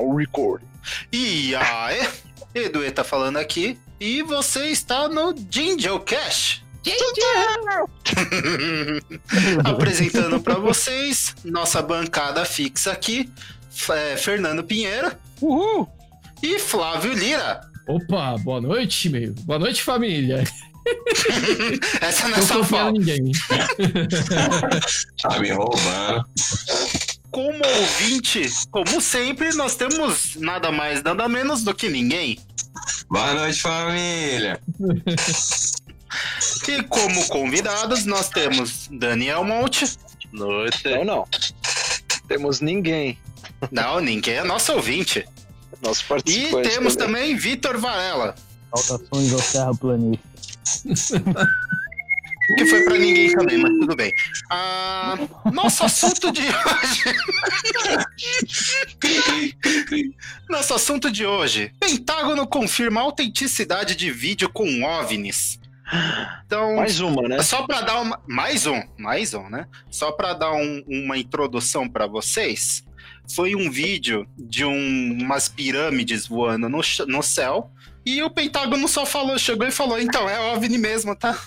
Now recording. E aí, Edu tá falando aqui e você está no Jingle Cash. Apresentando para vocês nossa bancada fixa aqui, é, Fernando Pinheiro. Uhul! E Flávio Lira. Opa, boa noite, meu. Boa noite, família. Essa não é só fala. ninguém. tá me roubando. Como ouvinte, como sempre, nós temos nada mais, nada menos do que ninguém. Boa noite, família. E como convidados, nós temos Daniel Monte. Noite. Não, não. Temos ninguém. Não, ninguém é nosso ouvinte. Nosso participante. E temos também, também Vitor Varela. Saudações ao terraplanista. que foi para ninguém também, mas tudo bem. Ah, nosso assunto de hoje. nosso assunto de hoje. Pentágono confirma a autenticidade de vídeo com OVNIs. Então, mais uma, né? Só para dar uma, mais um, mais um, né? Só para dar um, uma introdução para vocês, foi um vídeo de um, umas pirâmides voando no, no céu e o Pentágono só falou, chegou e falou, então é OVNI mesmo, tá?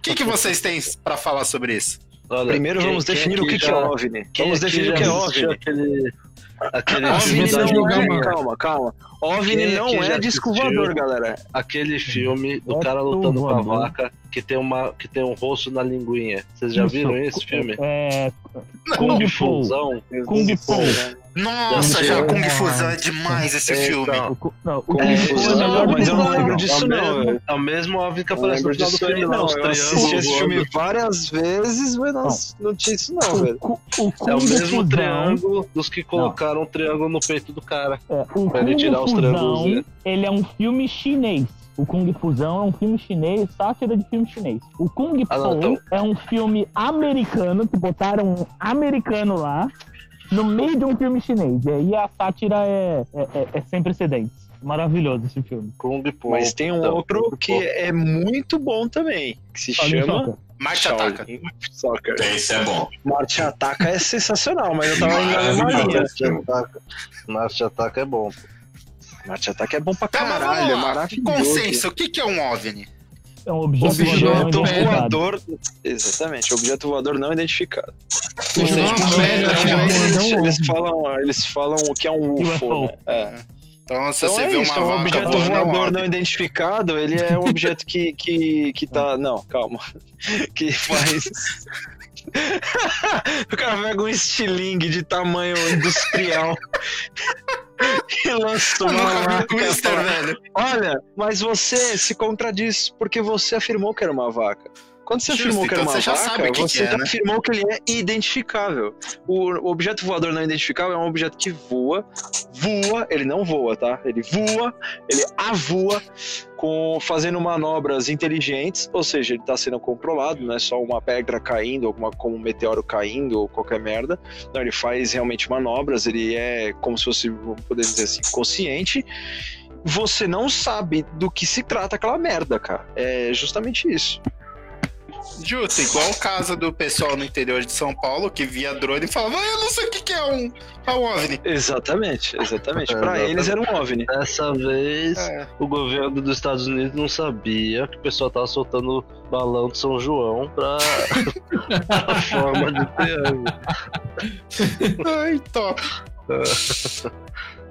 O que, que vocês têm para falar sobre isso? Olha, Primeiro quem, vamos definir o que, já, que é OVNI. Vamos definir o que é OVNI. Aquele, aquele OVNI não é, calma, calma. OVNI não é disco voador, galera. Aquele filme do cara lutando com a vaca que tem, uma, que tem um rosto na linguinha. Vocês já viram esse filme? É. Kung Fusão. Kung Fu. Nossa, já Kung Fusão é demais esse filme. Não, Kung Fu não, mas eu não lembro disso não. É o mesmo óbvio que aparece no final do filme, não. Eu assisti esse filme várias vezes, mas não, não tinha isso não, velho. É o mesmo triângulo dos que colocaram um triângulo no peito do cara. Pra ele tirar os triângulos. Ele é um filme chinês. O Kung Fusão é um filme chinês, sátira de filme chinês. O Kung ah, Fu então... é um filme americano, que botaram um americano lá, no meio de um filme chinês. E aí a sátira é, é, é, é sem precedentes. Maravilhoso esse filme. Kung Fu. Mas tem um então, outro que é muito bom também, que se chama... Marte Ataca. Soccer. Esse é bom. Marte Ataca é sensacional, mas eu tava indo na. Marte Ataca é bom. Marte Ataque é bom pra caralho, é maravilhoso. Consenso, o que, que é um OVNI? É um objeto, objeto voador. Exatamente, objeto voador não identificado. Seja, eles, eles, falam, eles falam o que é um UFO. Né? É. Então, se então você é vê isso, uma um objeto voador não identificado, ele é um objeto que, que, que tá. Não, calma. Que faz. o cara pega um estilingue de tamanho industrial e lançou uma vaca. velho. Olha, mas você se contradiz porque você afirmou que era uma vaca. Quando você Justo, afirmou que era então uma você vaca, que você que é, né? afirmou que ele é identificável. O, o, objeto voador não identificável é um objeto que voa, voa, ele não voa, tá? Ele voa, ele avoa, com, fazendo manobras inteligentes, ou seja, ele está sendo controlado, não é só uma pedra caindo, alguma, como um meteoro caindo ou qualquer merda. Não, ele faz realmente manobras, ele é como se fosse, podemos dizer assim, consciente você não sabe do que se trata aquela merda, cara. É justamente isso. Justo, igual o caso do pessoal no interior de São Paulo que via drone e falava, ah, eu não sei o que, que é um, é um OVNI. Exatamente, exatamente. Para eles era um OVNI. Dessa vez, é. o governo dos Estados Unidos não sabia que o pessoal tava soltando balão de São João pra a forma de triângulo. Ai, top.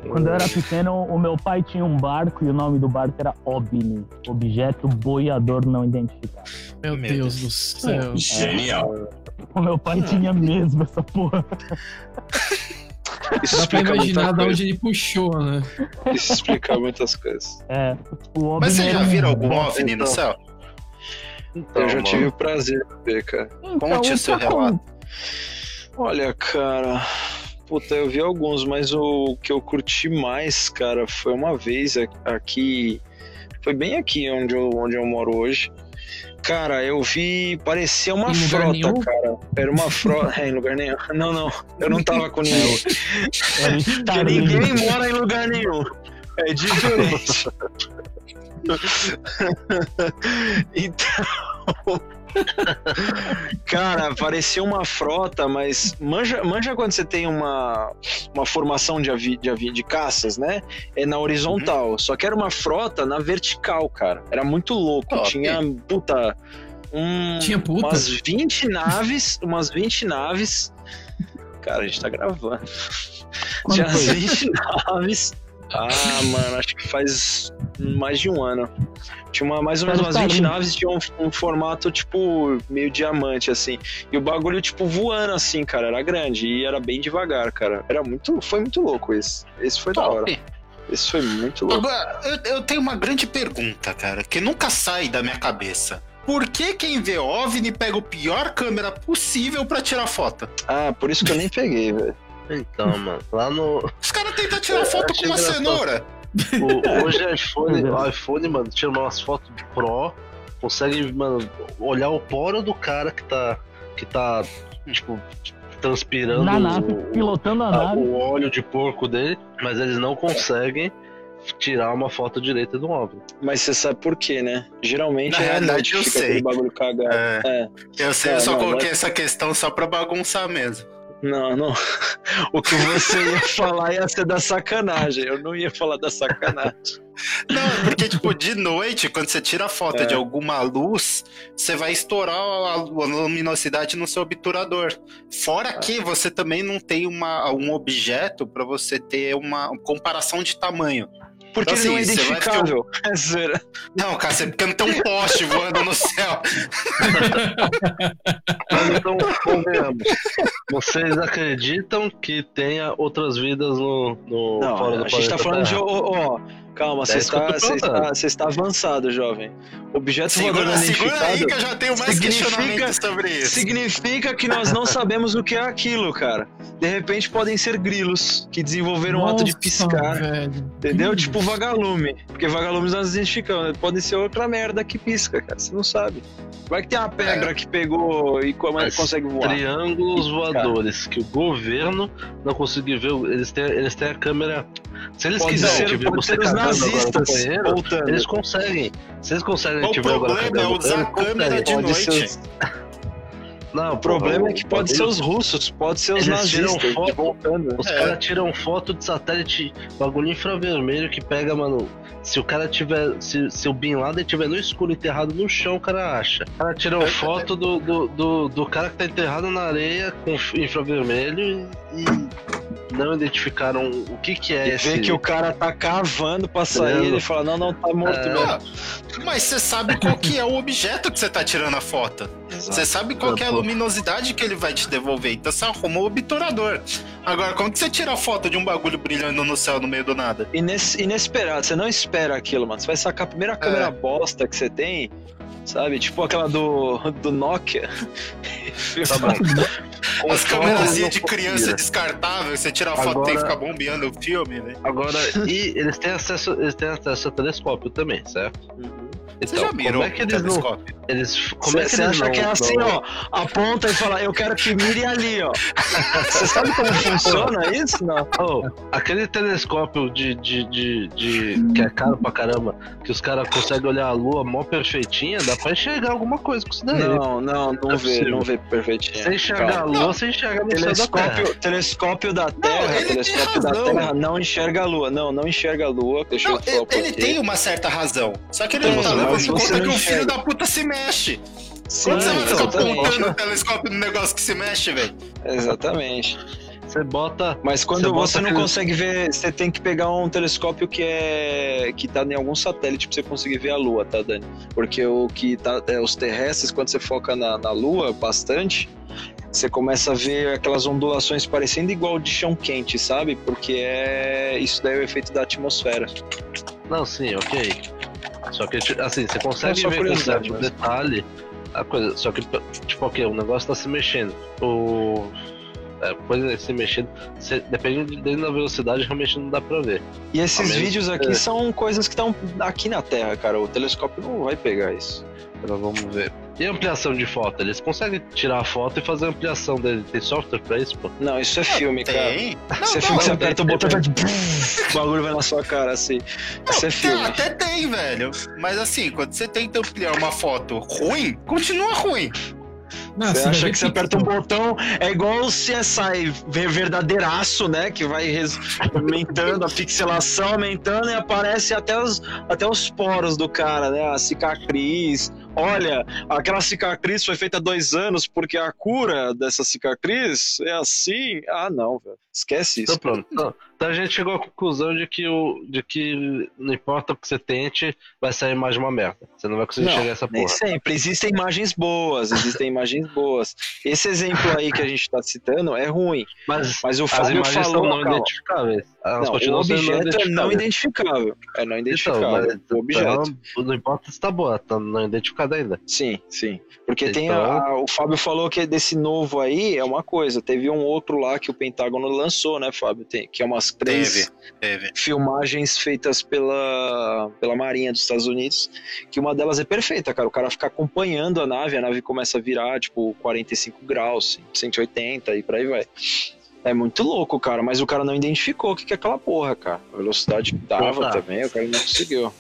Quando eu era pequeno, o meu pai tinha um barco e o nome do barco era OBNI, Objeto Boiador Não Identificado. Meu, meu Deus, Deus, do céu. Genial. O meu pai tinha mesmo essa porra. Isso Dá pra imaginar de onde ele puxou, né? Isso explica muitas coisas. É, o Mas vocês já viram algum OVNI no céu? Então, eu já mano. tive o prazer de ver, cara. Então, Conte o seu relato. Olha, cara, Puta, eu vi alguns, mas o que eu curti mais, cara, foi uma vez aqui. Foi bem aqui onde eu, onde eu moro hoje. Cara, eu vi. Parecia uma frota, nenhum? cara. Era uma frota. É, em lugar nenhum. Não, não. Eu não tava com nenhum. Porque ninguém mora em lugar nenhum. É diferente. então. Cara, parecia uma frota, mas manja, manja quando você tem uma, uma formação de, avi, de, avi, de caças, né? É na horizontal. Só que era uma frota na vertical, cara. Era muito louco. Top. Tinha, puta, um, Tinha puta? umas 20 naves, umas 20 naves. Cara, a gente tá gravando. Quando Tinha foi? 20 naves. Ah, mano, acho que faz mais de um ano. Tinha uma, mais ou menos umas 20 tá naves, tinha um, um formato, tipo, meio diamante, assim. E o bagulho, tipo, voando, assim, cara. Era grande e era bem devagar, cara. Era muito. Foi muito louco esse. Esse foi da hora. Top. Esse foi muito louco. Agora, eu, eu tenho uma grande pergunta, cara, que nunca sai da minha cabeça. Por que quem vê OVNI pega o pior câmera possível pra tirar foto? Ah, por isso que eu nem peguei, velho. Então, mano, lá no. Os caras tentam tirar Eu foto com uma engraçado. cenoura. o- hoje o iPhone, o iPhone, mano, tira umas fotos Pro, consegue, mano, olhar o poro do cara que tá. que tá, tipo, transpirando Na nave, o- pilotando a a- nave. o óleo de porco dele, mas eles não conseguem tirar uma foto direita do OVNI. Mas você sabe por quê, né? Geralmente Na é a realidade, eu sei. bagulho cagado. É, É. eu sei, eu Não, só não, coloquei mas- essa questão só pra bagunçar mesmo. Não, não. O que você ia falar ia ser da sacanagem. Eu não ia falar da sacanagem. Não, porque, tipo, de noite, quando você tira foto É. de alguma luz, você vai estourar a, a luminosidade no seu obturador. Fora que você também não tem uma, um objeto pra você ter uma comparação de tamanho. Porque Então, ele não é assim, identificável. É zoeira. Não, cara, você porque não tem um poste voando no céu. Então, convenhamos. Vocês acreditam que tenha outras vidas no, no Não, fora do a gente tá falando de. Terra? Ó, ó, calma, você É está, você, está, você está avançado, jovem. Objeto voador Segura, não segura aí que eu já tenho mais significa- questionamentos sobre isso. significa que nós não sabemos o que é aquilo, cara. De repente podem ser grilos que desenvolveram o ato de piscar. velho. Entendeu? Que Tipo vagalume. Porque vagalumes nós identificamos. Pode ser outra merda que pisca, cara. Você não sabe. Vai que tem uma pedra que pegou e como é que Mas consegue voar. Triângulos voadores que o governo não conseguiu ver. Eles têm, eles têm a câmera. Se eles Pode quiserem ser, pode você voltando. eles conseguem. Se eles conseguem O ver agora problema é usar a câmera de noite. os- Não, O problema é que pode ser os russos, pode ser os Eles tiram nazistas foto- voltando. Os É. caras tiram foto de satélite, bagulho infravermelho que pega, mano. Se o cara tiver. Se, se o Bin Laden tiver no escuro enterrado no chão, o cara acha. O cara tiram foto do, do, do, do cara que tá enterrado na areia com infravermelho e, e não identificaram o que que é E esse. vê que o cara tá cavando pra sair, Entendeu? ele fala, não, não, tá morto É. mesmo. Mas você sabe qual que é o objeto que você tá tirando a foto. Você sabe qual que é a luminosidade que ele vai te devolver. Então você arruma o obturador. Agora, como que você tira a foto de um bagulho brilhando no céu no meio do nada? Ines- inesperado, você não espera aquilo, mano. Você vai sacar a primeira câmera bosta que você tem, sabe? Tipo aquela do, do Nokia. Tá bom. As não de criança descartável, você tira a foto e tem que Agora- ficar bombeando o filme, velho. Agora, e eles têm acesso, eles têm acesso a telescópio também, certo? Você Então, já mirou como é que o eles não. telescópio? Eles, como é que Você eles acha não, que é assim, não- ó, aponta e fala, eu quero que mire ali, ó. Você sabe como funciona isso? Não. Oh, aquele telescópio de, de, de, de- que é caro pra caramba, que os caras conseguem olhar a lua mó perfeitinha, dá pra enxergar alguma coisa com isso daí. Não, não, não é vê, possível. não vê perfeitinho. Você enxergar a lua, você enxerga no céu da. Telescópio, telescópio da Terra, telescópio da. Terra não enxerga a Lua. Não, não enxerga a Lua. Deixa Não, eu ele, ele tem uma certa razão. Só que ele Tem, não em você conta que o filho da puta se mexe. Sim, Quando você vai ficar exatamente. apontando o telescópio no negócio que se mexe, velho? Exatamente. Você bota. Mas quando Você você, não aquele- consegue ver, você tem que pegar um telescópio que é que tá em algum satélite pra você conseguir ver a Lua, tá, Dani? Porque o que tá é, os terrestres quando você foca na, na Lua bastante, você começa a ver aquelas ondulações parecendo igual de chão quente, sabe? Porque é isso daí é o efeito da atmosfera. Não, sim, ok. Só que, assim, você É consegue ver com certo mesmo. detalhe a coisa. Só que, tipo, ok, o negócio tá se mexendo. O. É, coisa se mexendo. Você, depende dele da velocidade, realmente não dá pra ver. E esses vídeos aqui é. são coisas que estão aqui na Terra, cara. O telescópio não vai pegar isso. Agora vamos ver. E ampliação de foto? Eles conseguem tirar a foto e fazer a ampliação dele. Tem software pra isso, pô? Não, isso é filme, cara. Tem. Isso é Não, filme que você não, aperta o botão e o bagulho vai na sua cara, assim. Isso é filme. até tem, velho. Mas assim, quando você tenta ampliar uma foto ruim, continua ruim. Não, Você acha que você aperta um botão, é igual o CSI ver- verdadeiraço, né? Que vai res- aumentando, a pixelação aumentando e aparece até os, até os poros do cara, né? A cicatriz. Olha, aquela cicatriz foi feita há dois anos porque a cura dessa cicatriz é assim. Ah, não, velho. Esquece Então isso. pronto. Então, então a gente chegou à conclusão de que, o, de que não importa o que você tente, vai sair mais uma merda. Você não vai conseguir Não, chegar a essa Nem porra. sempre. Existem imagens boas, existem imagens boas. Esse exemplo aí que a gente tá citando é ruim. Mas Mas o as Fábio imagens falou, são não calma. identificáveis. Elas Não, o continuam sendo objeto é não identificável. É não identificável. Então, mas, o objeto. então, não importa se tá boa, tá não identificada ainda. Sim, sim. Porque tem Então- a- a- o Fábio falou que desse novo aí é uma coisa. Teve um outro lá que o Pentágono lançou, né, Fábio? Tem, que é umas três Teve. filmagens feitas pela, pela Marinha dos Estados Unidos. Que uma delas é perfeita, cara. O cara fica acompanhando a nave, a nave começa a virar, tipo, 45 graus, 180 e por aí vai. É muito louco, cara, mas o cara não identificou o que que é aquela porra, cara. A velocidade que dava Tá. também, o cara não conseguiu.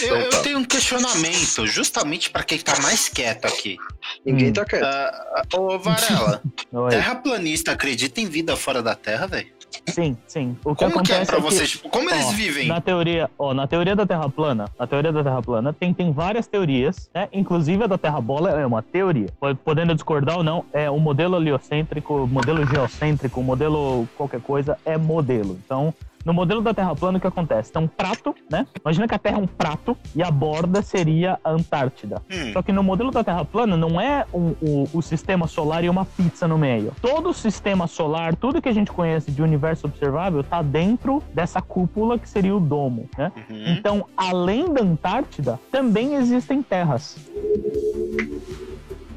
Eu, eu Então tá. tenho um questionamento, justamente pra quem tá mais quieto aqui. Ninguém Hum. tá quieto. Ah, ô, Varela, terraplanista acredita em vida fora da Terra, velho? Sim, sim. O que Como que é acontece pra é que- vocês? Tipo, como eles Ó, vivem? Na teoria, ó, na teoria da Terra plana, na teoria da Terra plana tem, tem várias teorias, né? Inclusive a da Terra bola é uma teoria. Po- Podendo discordar ou não, é o modelo heliocêntrico, modelo geocêntrico, modelo qualquer coisa é modelo. Então, no modelo da Terra plana o que acontece? Tem um prato, né? Imagina que a Terra é um prato e a borda seria a Antártida. Hum, Só que no modelo da Terra plana não é um- o, o sistema solar e uma pizza no meio. Todo o sistema solar, tudo que a gente conhece de universo observável, tá dentro dessa cúpula que seria o domo, né? uhum. Então, além da Antártida, também existem terras.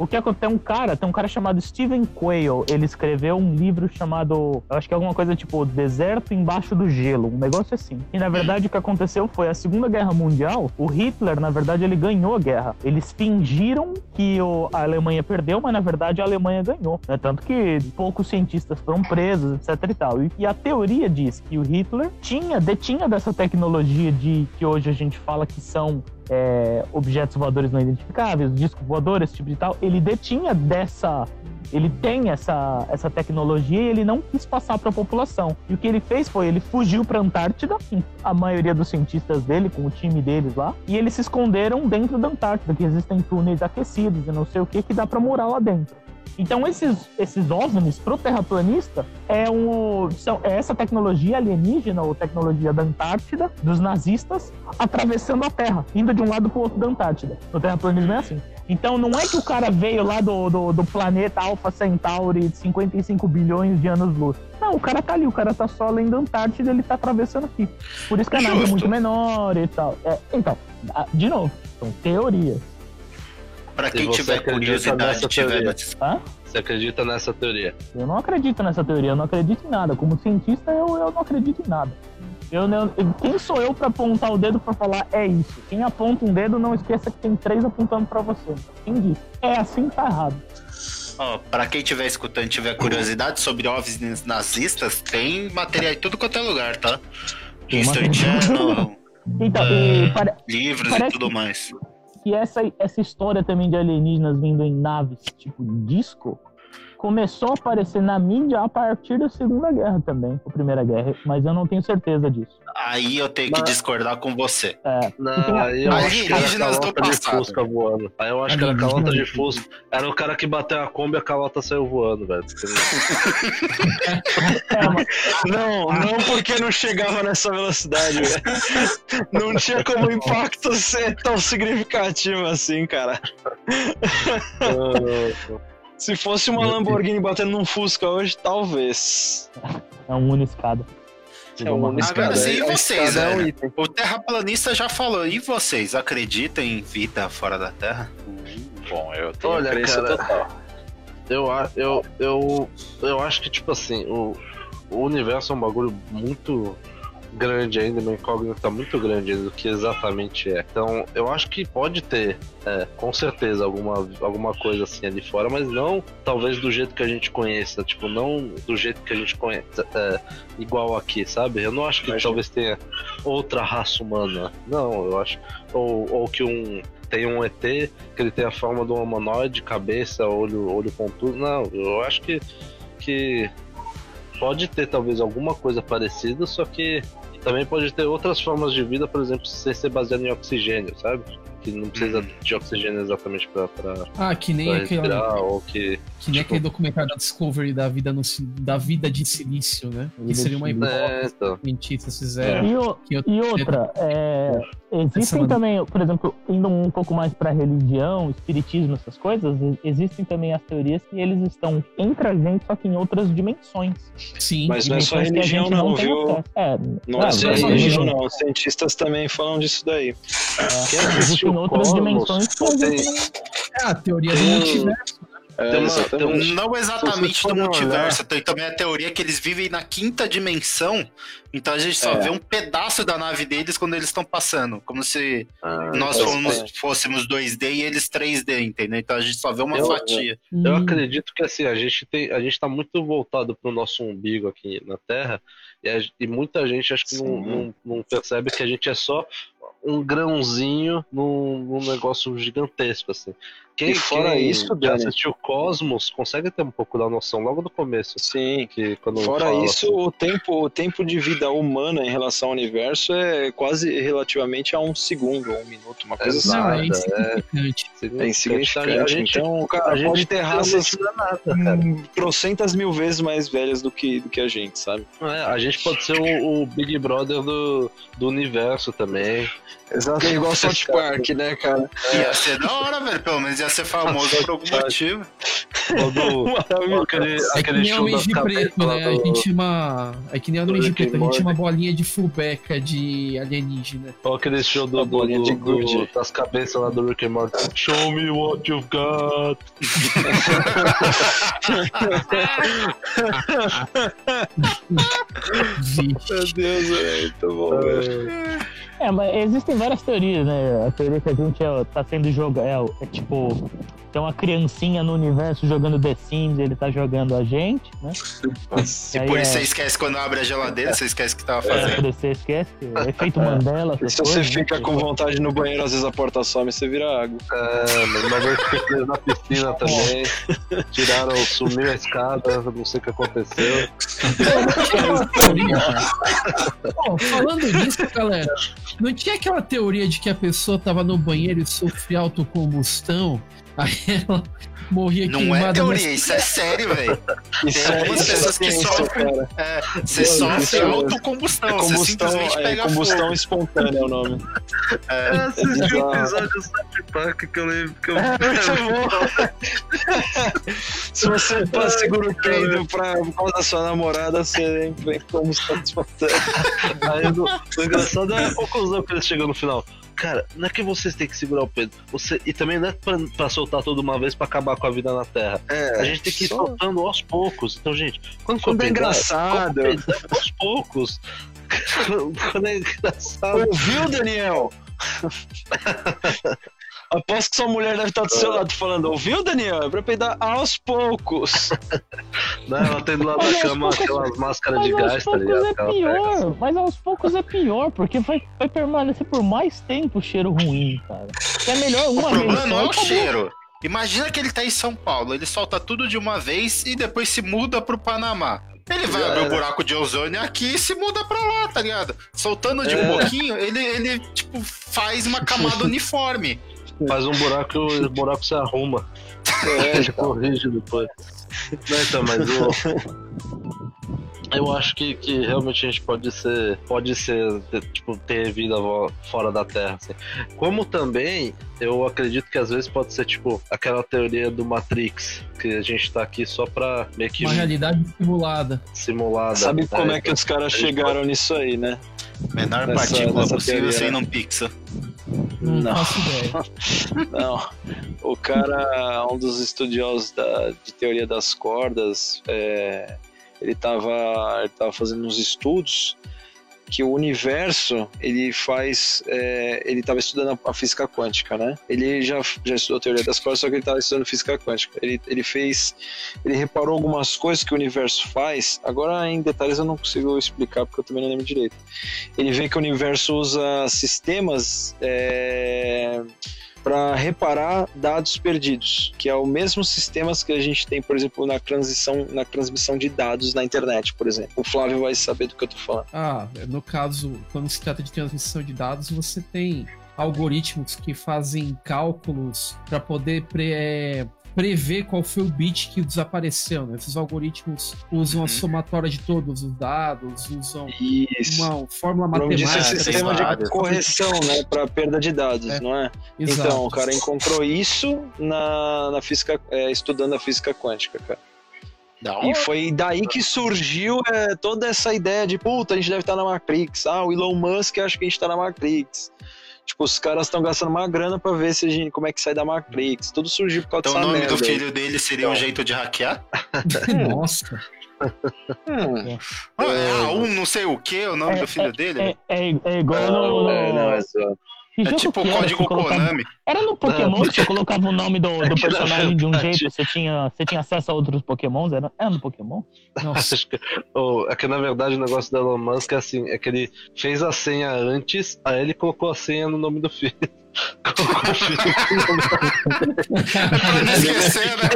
O que acontece? Tem um cara, tem um cara chamado Stephen Quayle, ele escreveu um livro chamado, eu acho que é alguma coisa tipo Deserto Embaixo do Gelo, um negócio assim. E na verdade o que aconteceu foi a Segunda Guerra Mundial, o Hitler, na verdade, ele ganhou a guerra. Eles fingiram que o- a Alemanha perdeu, mas na verdade a Alemanha ganhou. né? Tanto que poucos cientistas foram presos, etc e tal. E, e a teoria diz que o Hitler tinha, detinha dessa tecnologia de que hoje a gente fala que são é, objetos voadores não identificáveis, disco voador, esse tipo de tal, ele detinha dessa. Ele tem essa, essa tecnologia e ele não quis passar para a população. E o que ele fez foi ele fugiu para a Antártida, a maioria dos cientistas dele, com o time deles lá, e eles se esconderam dentro da Antártida, que existem túneis aquecidos e não sei o que, que dá para morar lá dentro. Então esses, esses OVNIs pro terraplanista é, um, são, é essa tecnologia alienígena ou tecnologia da Antártida, dos nazistas, atravessando a Terra, indo de um lado pro outro da Antártida. No terraplanismo é assim. Então não é que o cara veio lá do, do, do planeta Alpha Centauri de 55 bilhões de anos-luz. Não, o cara tá ali, o cara tá só além da Antártida, ele tá atravessando aqui. Por isso que a nave é muito menor e tal. É, então, de novo, são teorias. Pra quem tiver curiosidade, tiver Hã? Você acredita nessa teoria? Eu não acredito nessa teoria, eu não acredito em nada. Como cientista, eu, eu não acredito em nada. Eu, não- quem sou eu pra apontar o dedo pra falar é isso? Quem aponta um dedo, não esqueça que tem três apontando pra você. Quem diz? É assim, tá errado. Ó, pra quem estiver escutando e tiver curiosidade sobre OVNIs nazistas, tem material em tudo quanto é lugar, tá? History material. Channel, Então, É. e pare- livros e tudo mais. Que essa, essa história também de alienígenas vindo em naves tipo disco começou a aparecer na mídia a partir da Segunda Guerra também, ou Primeira Guerra, mas eu não tenho certeza disso. Aí eu tenho que Mas- discordar com você. É, Não, E a- aí eu acho que era alienígenas do calota de. Fusca voando. Aí eu acho que era calota de Fusca. Era o cara que bateu a Kombi e a calota saiu voando, velho. é, Não, não porque não chegava nessa velocidade, velho. Não tinha como o impacto ser tão significativo assim, cara. Se fosse uma Lamborghini batendo num Fusca hoje, talvez. é um uniscada. É um uniscada. Agora sim, e A vocês, escada é um item. O terraplanista já falou. E vocês, acreditam em vida fora da Terra? Bom, eu tenho Olha, crença cara, total. Eu, eu, eu, eu acho que, tipo assim, o, o universo é um bagulho muito grande ainda, uma incógnita muito grande do que exatamente é. Então, eu acho que pode ter, é, com certeza, alguma, alguma coisa assim ali fora, mas não talvez do jeito que a gente conheça, tipo, não do jeito que a gente conhece, é, igual aqui, sabe? Eu não acho que Imagina. talvez tenha outra raça humana. Não, eu acho. Ou, ou que um. Tem um ET que ele tem a forma de um humanoide, cabeça, olho, olho pontudo. Não, eu acho que, que pode ter talvez alguma coisa parecida, só que também pode ter outras formas de vida, por exemplo, sem ser baseado em oxigênio, sabe? Que não precisa de oxigênio exatamente pra, pra, Ah, que nem pra aquele, que. que nem aquele documentário da Discovery da vida, no, da vida de silício, né? Que seria uma É, hipótese então. que cientistas fizeram. E, o- Que eu- e outra, é, existem também, por exemplo, indo um pouco mais para religião, espiritismo, essas coisas, existem também as teorias que eles estão entre a gente, só que em outras dimensões. Sim. Mas não é só Dimensões que a religião, gente não, tem viu? É, Não ah, é só mas- religião, não. Os cientistas também falam disso daí. é, existem outras cosmos, dimensões que a gente não É a teoria do multiverso. É, Tem uma- exatamente. Não exatamente do multiverso, tem também a teoria que eles vivem na quinta dimensão, então a gente só É. vê um pedaço da nave deles quando eles estão passando, como se Ah, nós fomos- ser. fôssemos 2D e eles 3D, entendeu? Então a gente só vê uma Eu- fatia. Eu Hum, acredito que assim, a gente tem, a gente tá muito voltado pro nosso umbigo aqui na Terra, e, a- e muita gente acho que não, não, não percebe que a gente é só um grãozinho num, num negócio gigantesco, assim. Quem, E fora quem isso, já Dani- assistiu Cosmos consegue ter um pouco da noção logo do começo. Sim. Que quando Fora fala isso, assim, o tempo, o tempo de vida humana em relação ao universo é quase relativamente a um segundo, um minuto, uma coisa assim. Não, é nada, insignificante. É insignificante. A gente, então, cara, a gente pode ter raças é nada, trocentas mil vezes mais velhas do que, do que a gente, sabe? É, a gente pode ser o, o Big Brother do, do universo também. Exato. É igual South Park, né, cara? Ia ser da hora, velho. Pelo menos ia ser famoso por algum motivo. Ou do, ou aquele, É que aquele nem show homem de preto, né? A gente chama. É que nem homem de preto, a gente chama bolinha de fullback de alienígena. Ou aquele show do, bolinha do- de do- gude. das cabeças lá do Rick and Morty. Show me what you've got. Meu Deus, velho. Muito bom, velho. É, mas existem várias teorias, né? A teoria que a gente é, tá sendo jogado é, é tipo. Tem uma criancinha no universo jogando The Sims e ele tá jogando a gente, né? E por é- isso você esquece quando abre a geladeira, você esquece o que tava É, fazendo. você esquece, é efeito Mandela. E essas se você coisas, né? fica com vontade no banheiro, às vezes a porta some e você vira água. É, mas uma vez que eu na piscina também. Tiraram, sumiu a escada, não sei o que aconteceu. Bom, falando nisso, galera, não tinha aquela teoria de que a pessoa tava no banheiro e sofria autocombustão? Aí ela morria Não queimada. é teoria, mas- isso é sério, velho. Isso Tem é, algumas é pessoas que sofrem. É, você sofre é- autocombustão, É você combustão, simplesmente é pega combustão fogo. espontânea é o nome. É, assisti bizarro. um episódio do South Park que eu lembro que eu. Se você tá seguro o peido pra, por causa da sua namorada, você vem combustão espontânea. Aí, o, o engraçado é a conclusão que eles chegam no final. Cara, não é que vocês têm que segurar o peso. Você, e também não é pra, pra soltar tudo uma vez pra acabar com a vida na Terra. É, A gente tem que ir só- soltando aos poucos. Então, gente, quando for Quando é peidar, engraçado. quando peidar, aos poucos. quando é engraçado. Ouviu, Daniel? Aposto que sua mulher deve estar do seu lado falando, ouviu, Daniel? É pra peidar aos poucos. Né? Ela tem do lado Mas da cama poucos- aquelas máscaras Mas de aos gás, tá poucos ligado? é pega, assim. pior, mas aos poucos é pior, porque vai, vai permanecer por mais tempo o cheiro ruim, cara. É melhor O uma vez problema só não é o acabou. cheiro. Imagina que ele tá em São Paulo, ele solta tudo de uma vez e depois se muda pro Panamá. Ele vai abrir o era. buraco de ozônio aqui e se muda pra lá, tá ligado? Soltando de um É. pouquinho, ele, ele, tipo, faz uma camada uniforme. Faz um buraco e o buraco se arruma. É, Ele corrige depois. Não, então, mas eu. Eu acho que, que realmente a gente pode ser. Pode ser, ter, tipo, ter vida fora da Terra. assim. Como também, eu acredito que às vezes pode ser, tipo, aquela teoria do Matrix. Que a gente tá aqui só pra meio que Uma realidade simulada. simulada. Sabe como é que os caras chegaram nisso aí, né? Menor Nessa- partícula nessa possível teoria, sem um pixel. Não, Não. Não. O cara, um dos estudiosos da, de teoria das cordas, é, ele, tava, ele tava fazendo uns estudos que o universo ele faz. é, ele estava estudando a, física quântica, né? Ele já, já estudou teoria das coisas, só que ele estava estudando física quântica. Ele, ele fez. Ele reparou algumas coisas que o universo faz. Agora, em detalhes, eu não consigo explicar porque eu também não lembro direito. Ele vê que o universo usa sistemas. É, para reparar dados perdidos, que é o mesmo sistemas que a gente tem, por exemplo, na transição, na transmissão de dados na internet, por exemplo. O Flávio vai saber do que eu tô falando. Ah, no caso, quando se trata de transmissão de dados, você tem algoritmos que fazem cálculos para poder pre- é, prever qual foi o bit que desapareceu. Né? Esses algoritmos usam a Uhum. somatória de todos os dados, usam Isso. uma fórmula O nome disso é matemática. sistema de correção, né, para perda de dados, É. não é? Exato. Então, o cara encontrou isso na, na física, é, estudando a física quântica, cara. E foi daí que surgiu é, toda essa ideia de, puta, a gente deve estar na Matrix. Ah, o Elon Musk acha que a gente tá na Matrix. Tipo, os caras estão gastando uma grana pra ver se a gente, como é que sai da Matrix. Tudo surgiu por causa Então o dessa nome merda. do filho dele seria um jeito de hackear? Nossa. Hum, Ah, é A1 não sei o que, o nome do filho dele? É, é, é igual no. é, não, é só. Que É jogo tipo que o era? código Você colocava- Konami. Era no Pokémon que você colocava o nome do, do personagem de um jeito, você tinha, você tinha acesso a outros Pokémons? Era, era no Pokémon? Nossa. Acho que, oh, é que na verdade o negócio do Elon Musk é assim, é que ele fez a senha antes, aí ele colocou a senha no nome do filho. Pra não esquecer, né?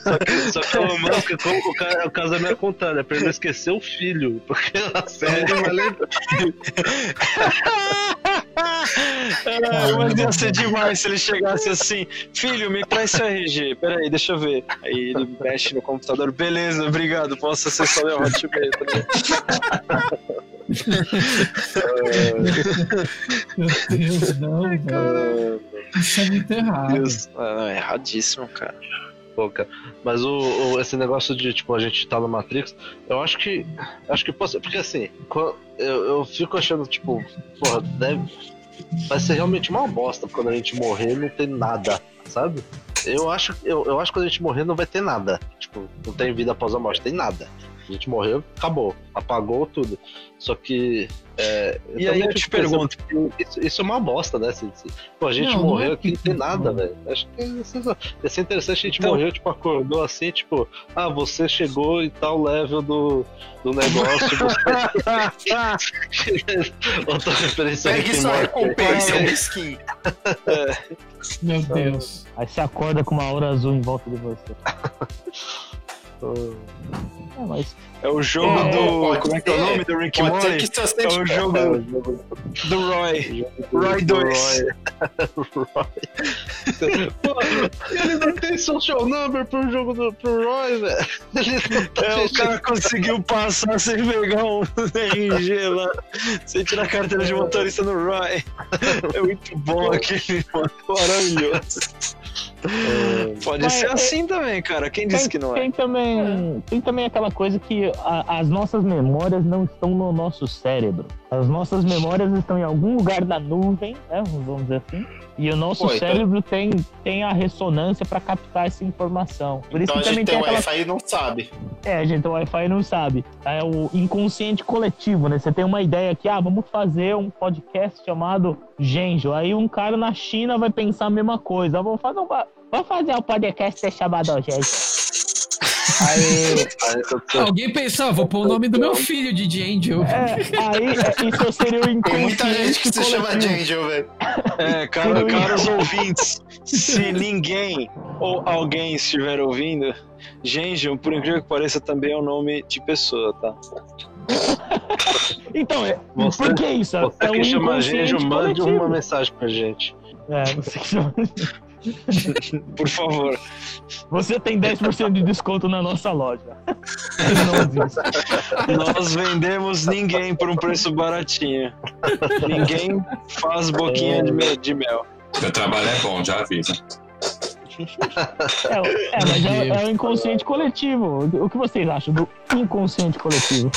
Só que, só que o Musk, como o, ca- o casamento é contrário, é pra ele não esquecer o filho, porque a senha ele vai lembrar. Ah, mas ia ser demais se ele chegasse assim, filho, me traz seu RG, peraí, deixa eu ver. Aí ele mexe no computador, beleza, obrigado, posso acessar meu Hotmail. ligado? Meu Deus, não, velho. Isso é muito errado. Deus, não, é erradíssimo, cara. Pô, cara. Mas o, o- esse negócio de, tipo, a gente tá no Matrix, eu acho que. Acho que posso. Porque assim, eu, eu fico achando, tipo, porra, deve. Vai ser realmente uma bosta quando a gente morrer não tem nada, sabe? Eu acho, eu, eu acho que quando a gente morrer não vai ter nada. Tipo, não tem vida após a morte, tem nada. A gente morreu, acabou, apagou tudo. Só que. é, E aí eu te pergunto, que Isso, isso é uma bosta, né? Se, se- pô, a gente Não, não morreu é aqui não tem que- nada, velho. Acho que ia ser, ia ser interessante a gente Então- morreu, tipo, acordou assim, tipo, ah, você chegou em tal level do, do negócio. Você... Outra referência Pegue and sua recompensa, um skin. Meu Deus. Aí você acorda com uma aura azul em volta de você. É, mas é o jogo É, do. pode Como é que é o nome do Rick Morty? É o jogo É, do, o jogo do Roy. do- Roy do 2. Roy. Pô, ele não tem social number pro jogo do pro Roy, velho. Tá É, o cara conseguiu passar sem pegar um RG lá, sem tirar a carteira de motorista no Roy. É muito bom aquele, mano. Maravilhoso. Pode ser é- assim também, cara. Quem disse que não é? tem também, tem também aquela coisa que a- as nossas memórias não estão no nosso cérebro. As nossas memórias estão em algum lugar da nuvem, né? Vamos dizer assim. E o nosso Pô, então- cérebro tem, tem a ressonância para captar essa informação. Por isso Então a que também gente tem tem aquela Wi-Fi e não sabe. É, a gente, o Wi-Fi não sabe. É o inconsciente coletivo, né? Você tem uma ideia que, ah, vamos fazer um podcast chamado Genjo. Aí um cara na China vai pensar a mesma coisa. Ah, vamos fazer um, vamos fazer um podcast chamado Genjo. Aí, Alguém pensou, ah, vou pôr o nome do meu filho de Angel. é, aí é, isso seria o Tem inconsciente muita gente que se chama. Angel, velho. É, cara, caros ouvintes, se ninguém ou alguém estiver ouvindo, Genjo, por incrível que pareça, também é um nome de pessoa, tá? Então, é, Você- por que isso? Você é um que chama Genjo, mande uma mensagem pra gente. É, você, que chama- Por favor. você tem 10% de desconto na nossa loja. Nós vendemos ninguém por um preço baratinho. Ninguém faz boquinha de, me- de mel. Meu trabalho é bom, já avisa. É, é, mas é, é o inconsciente coletivo. O que vocês acham do inconsciente coletivo?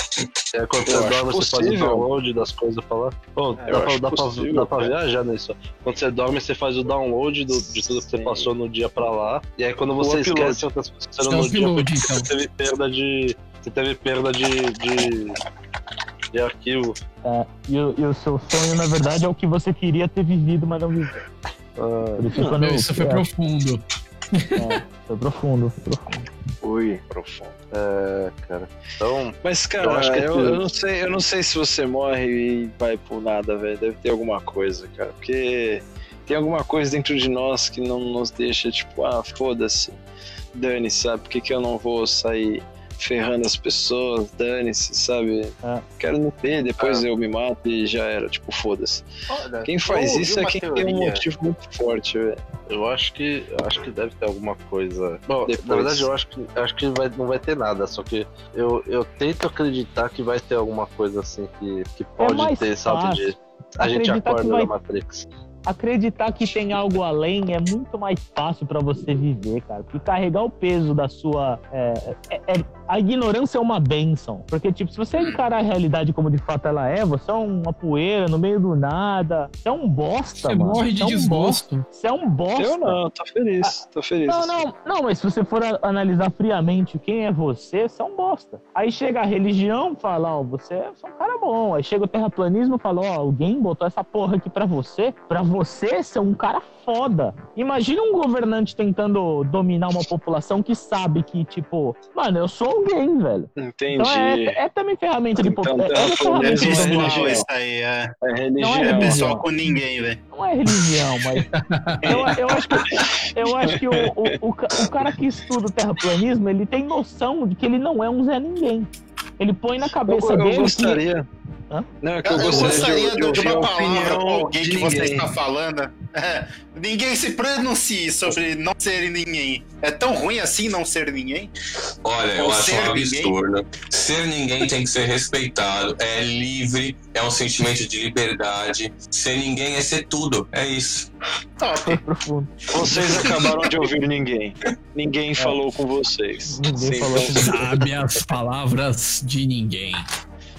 É, quando você dorme, você faz o download das coisas pra lá. Pô, É, dá, pra, dá, pra, possível, dá pra viajar nisso. Quando você dorme, você faz o download do- de tudo que você passou no dia pra lá. E aí, quando você esquece outras coisas que você no dia, upload, porque então. você teve perda de. Você teve perda de, de, de arquivo. É, e, o- e o seu sonho, na verdade, é o que você queria ter vivido, mas não viveu. Por isso, quando- Isso foi é, profundo. é, foi profundo, foi profundo. Ui. profundo. É, cara. Então, Mas, cara, Eu eu, acho que eu, tudo. não sei, eu não sei se você morre e vai por nada, velho. Deve ter alguma coisa, cara. Porque tem alguma coisa dentro de nós que não nos deixa, tipo, ah, foda-se. Dane-se, sabe? Por que, que eu não vou sair ferrando as pessoas? Dane-se, sabe? É. Quero me ter, depois eu me mato e já era. Tipo, foda-se. Quem faz isso é quem tem um teoria. motivo muito forte, velho. eu acho que eu acho que deve ter alguma coisa. Bom, Depois. na verdade eu acho que eu acho que vai, não vai ter nada, só que eu, eu tento acreditar que vai ter alguma coisa assim que, que pode mais ter salto fácil de. A gente acreditar que acorda vai- na Matrix. Acreditar que tem algo além é muito mais fácil pra você viver, cara. Porque carregar o peso da sua. é, é- é- a ignorância é uma benção. Porque, tipo, se você encarar a realidade como de fato ela é, você é uma poeira no meio do nada. Você é um bosta, Você mano. morre de Você é um bosta. desgosto. Você é um bosta. Eu não, tô feliz, tô feliz. Não, não, não, mas se você for analisar friamente quem é você, você é um bosta. Aí chega a religião fala, ó, você é um cara bom. Aí chega o terraplanismo e fala, ó, alguém botou essa porra aqui pra você, pra você ser um cara foda. Imagina um governante tentando dominar uma população que sabe que, tipo, mano, eu sou alguém, velho. Entendi. Então é, é também ferramenta de Então, população. É, uma ferramenta É de Religião. isso aí, é. É Não é É religião. religião. pessoal com ninguém, velho. Não é religião, mas eu, eu acho que, eu acho que o, o, o, o cara que estuda o terraplanismo, ele tem noção de que ele não é um Zé Ninguém. Ele põe na Eu, cabeça eu dele que... gostaria. Hã? Não, é que eu Eu gostaria, gostaria de, de, de uma palavra opinião com alguém que você ninguém. está falando. É, ninguém se pronuncie sobre não ser ninguém. É tão ruim assim não ser ninguém? Olha, eu Ou acho ser um ninguém. absurdo. Ser ninguém tem que ser respeitado. É livre, é um sentimento de liberdade. Ser ninguém é ser tudo. É isso. Top. Vocês acabaram de ouvir ninguém. Ninguém falou com vocês. Ninguém Sim, falou Sabe as palavras de ninguém.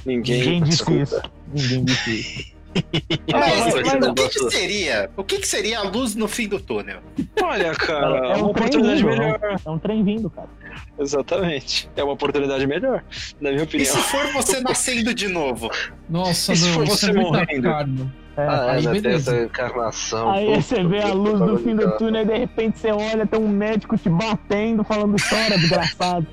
Ninguém. Ninguém disse desculpa. isso. Ninguém disse isso. Mas, mas- o que- mas- o que, que seria? O que, que seria a luz no fim do túnel? Olha, cara, é É uma um oportunidade vindo, melhor. É um trem vindo, cara. Exatamente. É uma oportunidade melhor, na minha E opinião. se for você nascendo de novo? Nossa, E se for você é morrendo? É, Ah, é, aí né? Beleza. essa encarnação. Aí puta, você vê a luz do fim do túnel e de repente você olha, tem um médico te batendo, falando chora, desgraçado.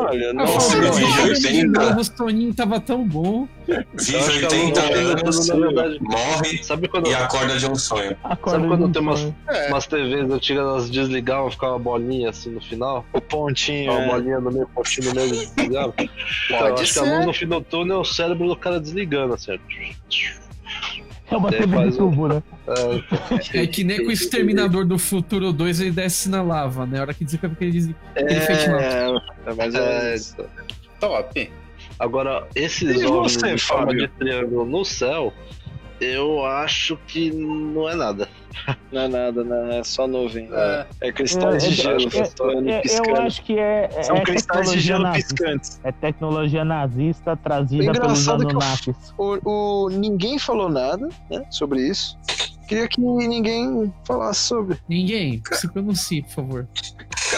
Olha, Nossa, vive filme 80. novo, o Soninho tava tão bom. Eu Vive acho que a luz 80 no fim do anos, túnel, na verdade. morre Sabe quando, e acorda de um sonho. Acorda sabe quando tem umas. É. umas TVs antigas, elas desligavam, ficava uma bolinha assim no final? o pontinho. Uma é. bolinha no meio, pontinho no meio, desligava? Então, eu Pode acho que a ser. luz no fim do túnel é o cérebro do cara desligando, assim. É uma É, TV faz de tubo, né? É, É que nem com o Exterminador do Futuro 2 ele desce na lava, né? A hora que desliga porque ele diz. Ele fez. É, é, mas é, é, isso. Top. Agora, esses E você, em forma de triângulo no céu, eu acho que não é nada. não é nada, né? É só nuvem. É. É, cristais É, de é, gelo é, passando e é, eu piscando. acho que é, é São cristais de tecnologia gelo nazista. piscantes. É tecnologia nazista trazida É pelos engraçado que eu- Anunnakis. O, o- ninguém falou nada né, sobre isso. Queria que ninguém falasse sobre. Ninguém, se pronuncie, por favor.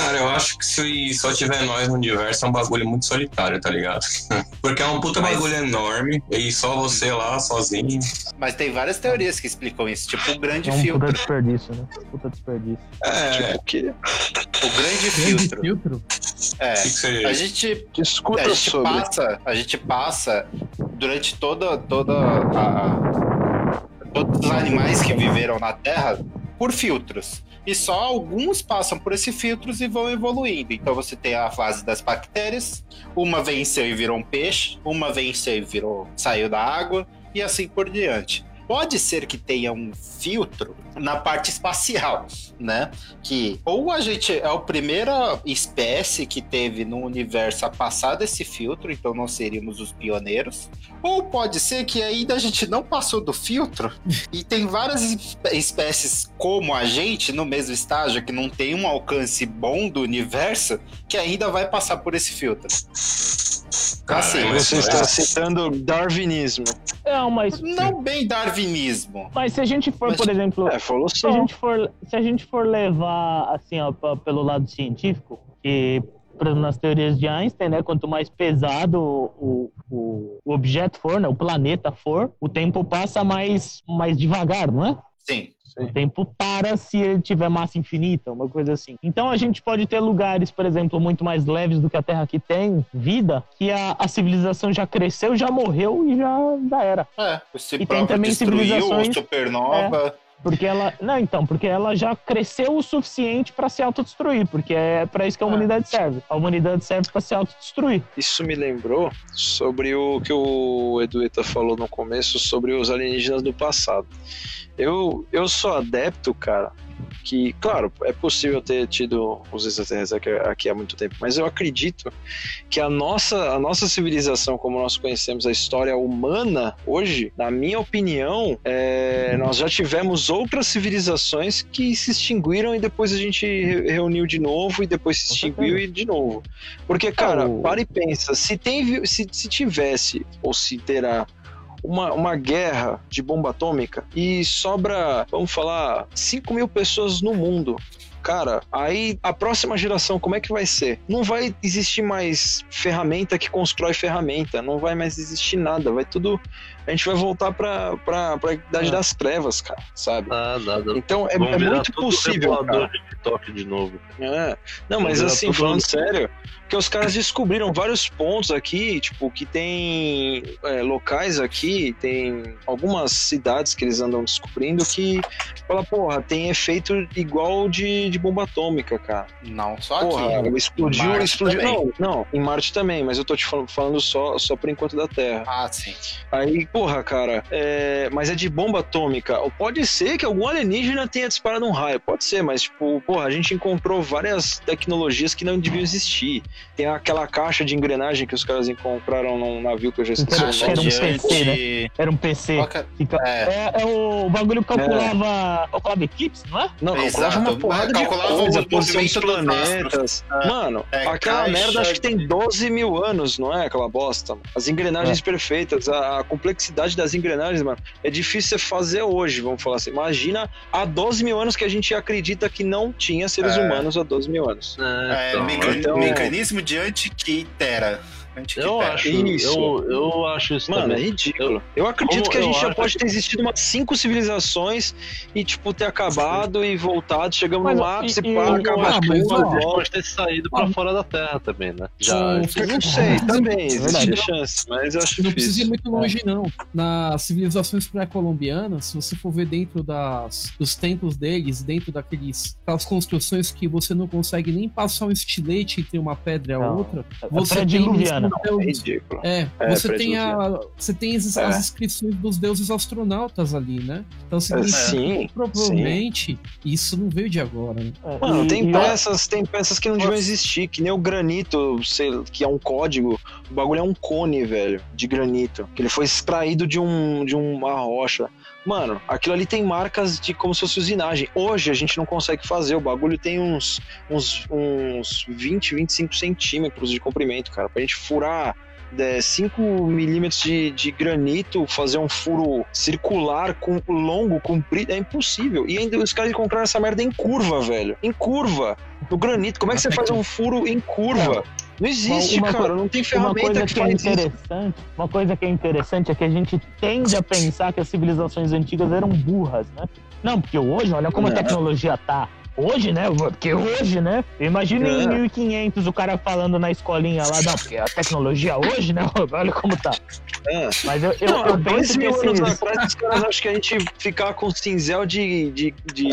Cara, eu acho que se só tiver nós no universo é um bagulho muito solitário, tá ligado? Porque é um puta Mas- bagulho enorme e só você lá sozinho. Mas tem várias teorias que explicam isso, tipo o grande É um puta filtro. desperdício, né? Puta desperdício. É, Tipo, o quê? O grande filtro. filtro? É. o que, que você. A gente Discuta a gente sobre. passa, a gente passa durante toda toda a, todos os animais que viveram na Terra por filtros. E só alguns passam por esses filtros e vão evoluindo. Então você tem a fase das bactérias, uma venceu e virou um peixe, uma venceu e virou saiu da água e assim por diante. Pode ser que tenha um filtro na parte espacial, né? que ou a gente é a primeira espécie que teve no universo a passar desse filtro, então não seríamos os pioneiros, ou pode ser que ainda a gente não passou do filtro e tem várias espé- espécies como a gente no mesmo estágio que não tem um alcance bom do universo que ainda vai passar por esse filtro. Assim, mas Você não é está assim. citando darwinismo. Não, mas, Não bem darwinismo. mas se a gente for, Mas- por exemplo, É, se a gente for, se a gente for levar assim, ó, pelo lado científico, que nas teorias de Einstein, né? Quanto mais pesado o, o, o objeto for, né? O planeta for, o tempo passa mais, mais devagar, não é? Sim. O tempo para se ele tiver massa infinita, uma coisa assim. Então a gente pode ter lugares, por exemplo, muito mais leves do que a Terra que tem vida, que a, a civilização já cresceu, já morreu e já, já era. É, esse E tem também civilizações- supernova. Porque ela. Não, então, porque ela já cresceu o suficiente para se autodestruir, porque é para isso que a Ah. humanidade serve. A humanidade serve para se autodestruir. Isso me lembrou sobre o que o Edueta falou no começo sobre os alienígenas do passado. Eu, eu sou adepto, cara, que, claro, é possível ter tido os extraterrestres aqui, aqui há muito tempo, mas eu acredito que a nossa, a nossa civilização, como nós conhecemos a história humana hoje, na minha opinião, é, nós já tivemos outras civilizações que se extinguiram e depois a gente re- reuniu de novo e depois se extinguiu e de novo. Porque, cara, o- para e pensa, se, tem, se, se tivesse, ou se terá, uma, uma guerra de bomba atômica e sobra, vamos falar, 5 mil pessoas no mundo. Cara, aí a próxima geração, como é que vai ser? Não vai existir mais ferramenta que constrói ferramenta, não vai mais existir nada, vai tudo. A gente vai voltar pra, pra, pra idade É. das trevas, cara, sabe? Ah, nada. Então é, é muito possível, cara. de TikTok de novo. É. Não, Vamos mas assim, falando sério, que os caras descobriram vários pontos aqui, tipo, que tem é, locais aqui, tem algumas cidades que eles andam descobrindo que fala, porra, tem efeito igual de, de bomba atômica, cara. Não, só Porra, aqui. explodiu, Marte explodiu. também. Não, não, em Marte também, mas eu tô te falando, falando só, só por enquanto da Terra. Ah, sim. Aí, porra, cara, é, mas é de bomba atômica. Ou pode ser que algum alienígena tenha disparado um raio, pode ser, mas, tipo, porra, a gente encontrou várias tecnologias que não deviam existir. Tem aquela caixa de engrenagem que os caras encontraram num navio que eu já esqueci Caixa Era um. PC, né? Era um PC. Que é? É. É, é o bagulho que calculava, calculava eclipse, não é? Não, calculava Exato. uma porrada de coisa, o posição dos planetas. Mano, É, aquela caixa merda acho que tem de- 12 mil anos, não é? Aquela bosta. As engrenagens É. perfeitas, a, a complexidade das engrenagens, mano, é difícil você fazer hoje, vamos falar assim. Imagina há 12 mil anos que a gente acredita que não tinha seres É. humanos há 12 mil anos. É, É, então, meca- então- mecanismo de antiquitera. Eu acho, Isso. eu, eu acho isso Mano, é também. ridículo. Eu acredito como que a eu gente já acho pode ter existido umas cinco civilizações e, tipo, ter acabado e voltado. Chegamos Mas, no ápice, e- e- pá, eu acaba pode ter saído pra Ah. fora da Terra também, né? Já. Eu não sei, também existe chance, mas eu acho Não precisa ir difícil. muito longe, não. Nas civilizações pré-colombianas, se você for ver dentro das, dos templos deles, dentro daqueles, aquelas construções que você não consegue nem passar um estilete entre uma pedra e a Não, outra, É você tem eles É com ridículo. É, É, você tem a, você tem as, É. as inscrições dos deuses astronautas ali, né? Então significa Sim, que provavelmente isso não veio de agora, né? É, Mano, e- tem e- peças, tem peças que não deviam existir, que nem o granito, sei, que é um código. O bagulho é um cone, velho, de granito. Que ele foi extraído de, um, de uma rocha. Mano, aquilo ali tem marcas de como se fosse usinagem. Hoje a gente não consegue fazer. O bagulho tem uns, uns, uns 20, 25 centímetros de comprimento, cara. Pra gente furar 5 milímetros de, de granito, fazer um furo circular, com, longo, comprido, é impossível. E ainda os caras encontraram essa merda em curva, velho. Em curva. No granito. Como é que você faz um furo em curva? Não existe, Uma- cara. Não tem Uma ferramenta coisa que que é faz isso. interessante, uma coisa que é interessante é que a gente tende a pensar que as civilizações antigas eram burras, né? Não, porque hoje, olha como a tecnologia tá. Hoje, né? Porque hoje, né? Imagina em É. 1500 o cara falando na escolinha lá, não, porque a tecnologia hoje, né? Olha como tá. É. Mas eu, eu, Não, eu penso que mil anos esses... atrás, os caras acham que a gente ficar com cinzel de, de, de,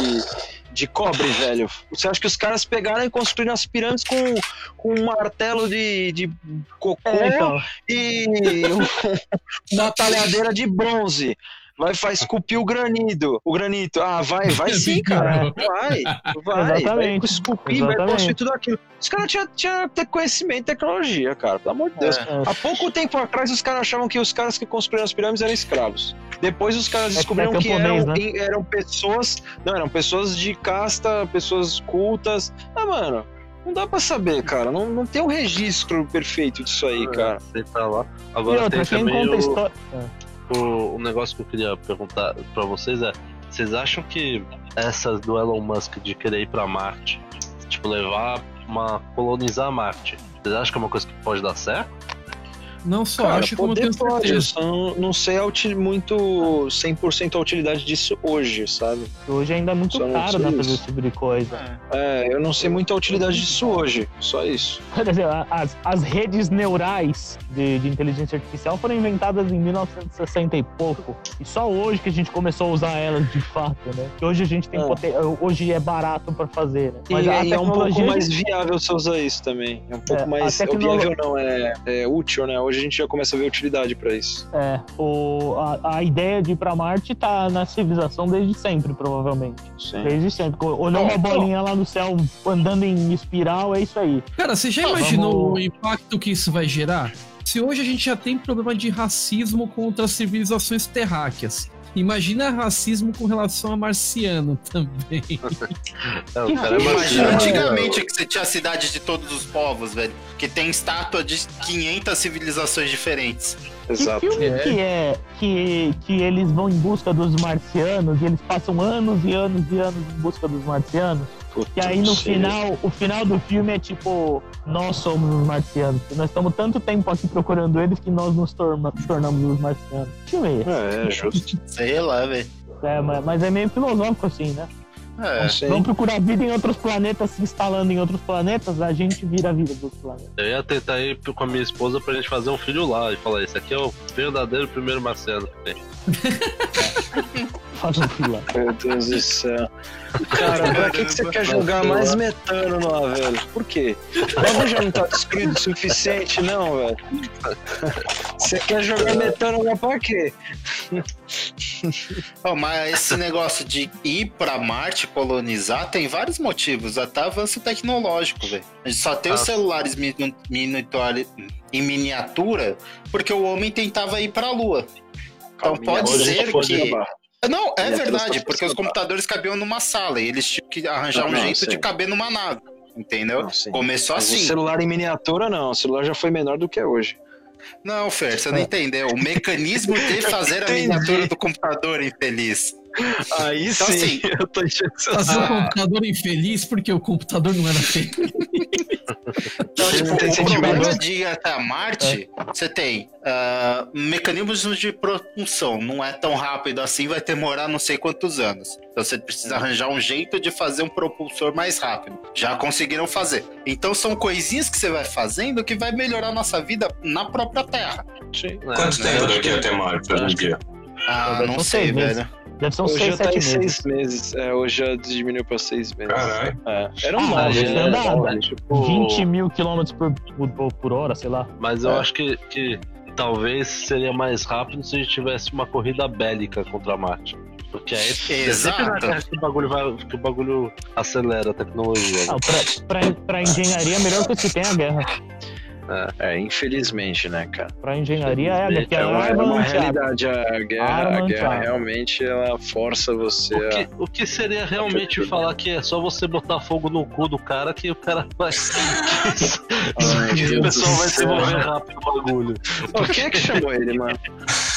de cobre, velho. Você acha que os caras pegaram e construíram as pirâmides com, com um martelo de, de cocô É, então, e um- uma talhadeira de bronze. Vai, vai esculpir o granito. O granito. Ah, vai, vai sim, cara. Vai, vai. Vai Exatamente, esculpir, vai exatamente. construir tudo aquilo. Os caras tinham, ter conhecimento e tecnologia, cara. Pelo amor de Deus. É. é, Há pouco tempo atrás, os caras achavam que os caras que construíram as pirâmides eram escravos. Depois, os caras É- descobriram é que camponês, eram, né? eram pessoas. Não, eram pessoas de casta, pessoas cultas. Ah, mano, não dá pra saber, cara. Não, não tem um registro perfeito disso aí, cara. Você tá lá. E Agora outra, tem quem também conta o, história... o, o negócio que eu queria perguntar pra vocês é: vocês acham que essas do Elon Musk de querer ir pra Marte, tipo, levar uma colonizar Marte. Vocês acham que é uma coisa que pode dar certo? Não só Cara, acho, como tenho pode, certeza. só não, não sei muito 100% a utilidade disso hoje, sabe? Hoje ainda é muito Só caro né, fazer esse tipo de coisa. É, eu não sei muito a utilidade disso hoje, só isso. Quer dizer, a- as, as redes neurais de, de inteligência artificial foram inventadas em 1960 e pouco. E só hoje que a gente começou a usar elas de fato, né? Que hoje a gente tem É. poten- hoje é barato pra fazer, né? E, a e é um pouco tecnologia mais viável você usar isso também. É um pouco É, mais. tecnolo- Viável não, é, é útil, né? Hoje a gente já começa a ver utilidade pra isso. É, o, a, a ideia de ir pra Marte tá na civilização desde sempre, provavelmente. Sim. Desde sempre. Olhou uma bolinha lá no céu andando em espiral, é isso aí. Cara, você já Ah, imaginou vamos- o impacto que isso vai gerar? Se hoje a gente já tem problema de racismo contra as civilizações terráqueas. Imagina racismo com relação a marciano também. É, o Que cara é É. antigamente que você tinha a cidade de todos os povos, velho. Que tem estátua de 500 civilizações diferentes. Exato. Que filme É. que é que, que eles vão em busca dos marcianos e eles passam anos e anos e anos em busca dos marcianos? Puta, E aí no final, o final do filme é tipo, nós somos os marcianos. Nós estamos tanto tempo aqui procurando eles que nós nos torna- tornamos os marcianos. Que filme é esse? É, é justo. Sei lá, velho. É, mas, mas é meio filosófico assim, né? É. Vamos procurar vida em outros planetas, se instalando em outros planetas, a gente vira a vida dos planetas. Eu ia tentar ir com a minha esposa pra gente fazer um filho lá e falar: esse aqui é o verdadeiro primeiro marciano que tem. Faz um fila. Meu Deus do céu. Cara, pra que, que você quer jogar mais metano lá, velho? Por quê? O já não tá destruído o suficiente, não, velho. Você quer jogar metano lá pra quê? Ó, mas esse negócio de ir pra Marte colonizar tem vários motivos, até avanço tecnológico, velho. A gente só tem os Ah. celulares minu- miniatura- em miniatura porque o homem tentava ir pra Lua. Então pode Hoje ser pode que. Não, é verdade, porque os pode computadores cabiam numa sala e eles tinham que arranjar Não, um não, jeito de caber numa nave. Entendeu? Não. Começou Mas o assim. celular em miniatura, não. O celular já foi menor do que é hoje. Não, Fer, você não entendeu. O mecanismo de fazer a miniatura do computador infeliz. Aí Então, sim, assim, eu tô Fazer o computador infeliz porque o computador não era feliz. Então, tipo, o problema de ir até Marte, você tem ah, mecanismos de propulsão. Não é tão rápido assim, vai demorar não sei quantos anos. Então você precisa arranjar um jeito de fazer um propulsor mais rápido. Já conseguiram fazer. Então são coisinhas que você vai fazendo que vai melhorar a nossa vida na própria Terra. Sim. Quanto né? tempo daqui que- até Marte hoje em dia? Ah, não sei, velho. Deve ser uns Hoje 6, já tá 7 em meses. seis meses. É, hoje já diminuiu pra seis meses. Caralho. É. Era Ah, um mas nove, ele né? anda- Era, Tipo, 20 mil quilômetros por, por, por hora, sei lá. Mas eu É. acho que, que talvez seria mais rápido se a gente tivesse uma corrida bélica contra Marte. Porque aí é sempre na que o bagulho, vai, que o bagulho acelera a tecnologia. né? Ah, pra, pra, pra engenharia, a melhor que tem é a guerra. É, infelizmente, né, cara? Pra engenharia é a guerra, que é É uma, é uma realidade. A guerra, a guerra realmente ela força você O a. que, o que seria realmente falar que é só você botar fogo no cu do cara que o cara vai. Ai, que o pessoal vai céu. desenvolver rápido o bagulho. Pô, quem é que chamou ele, mano?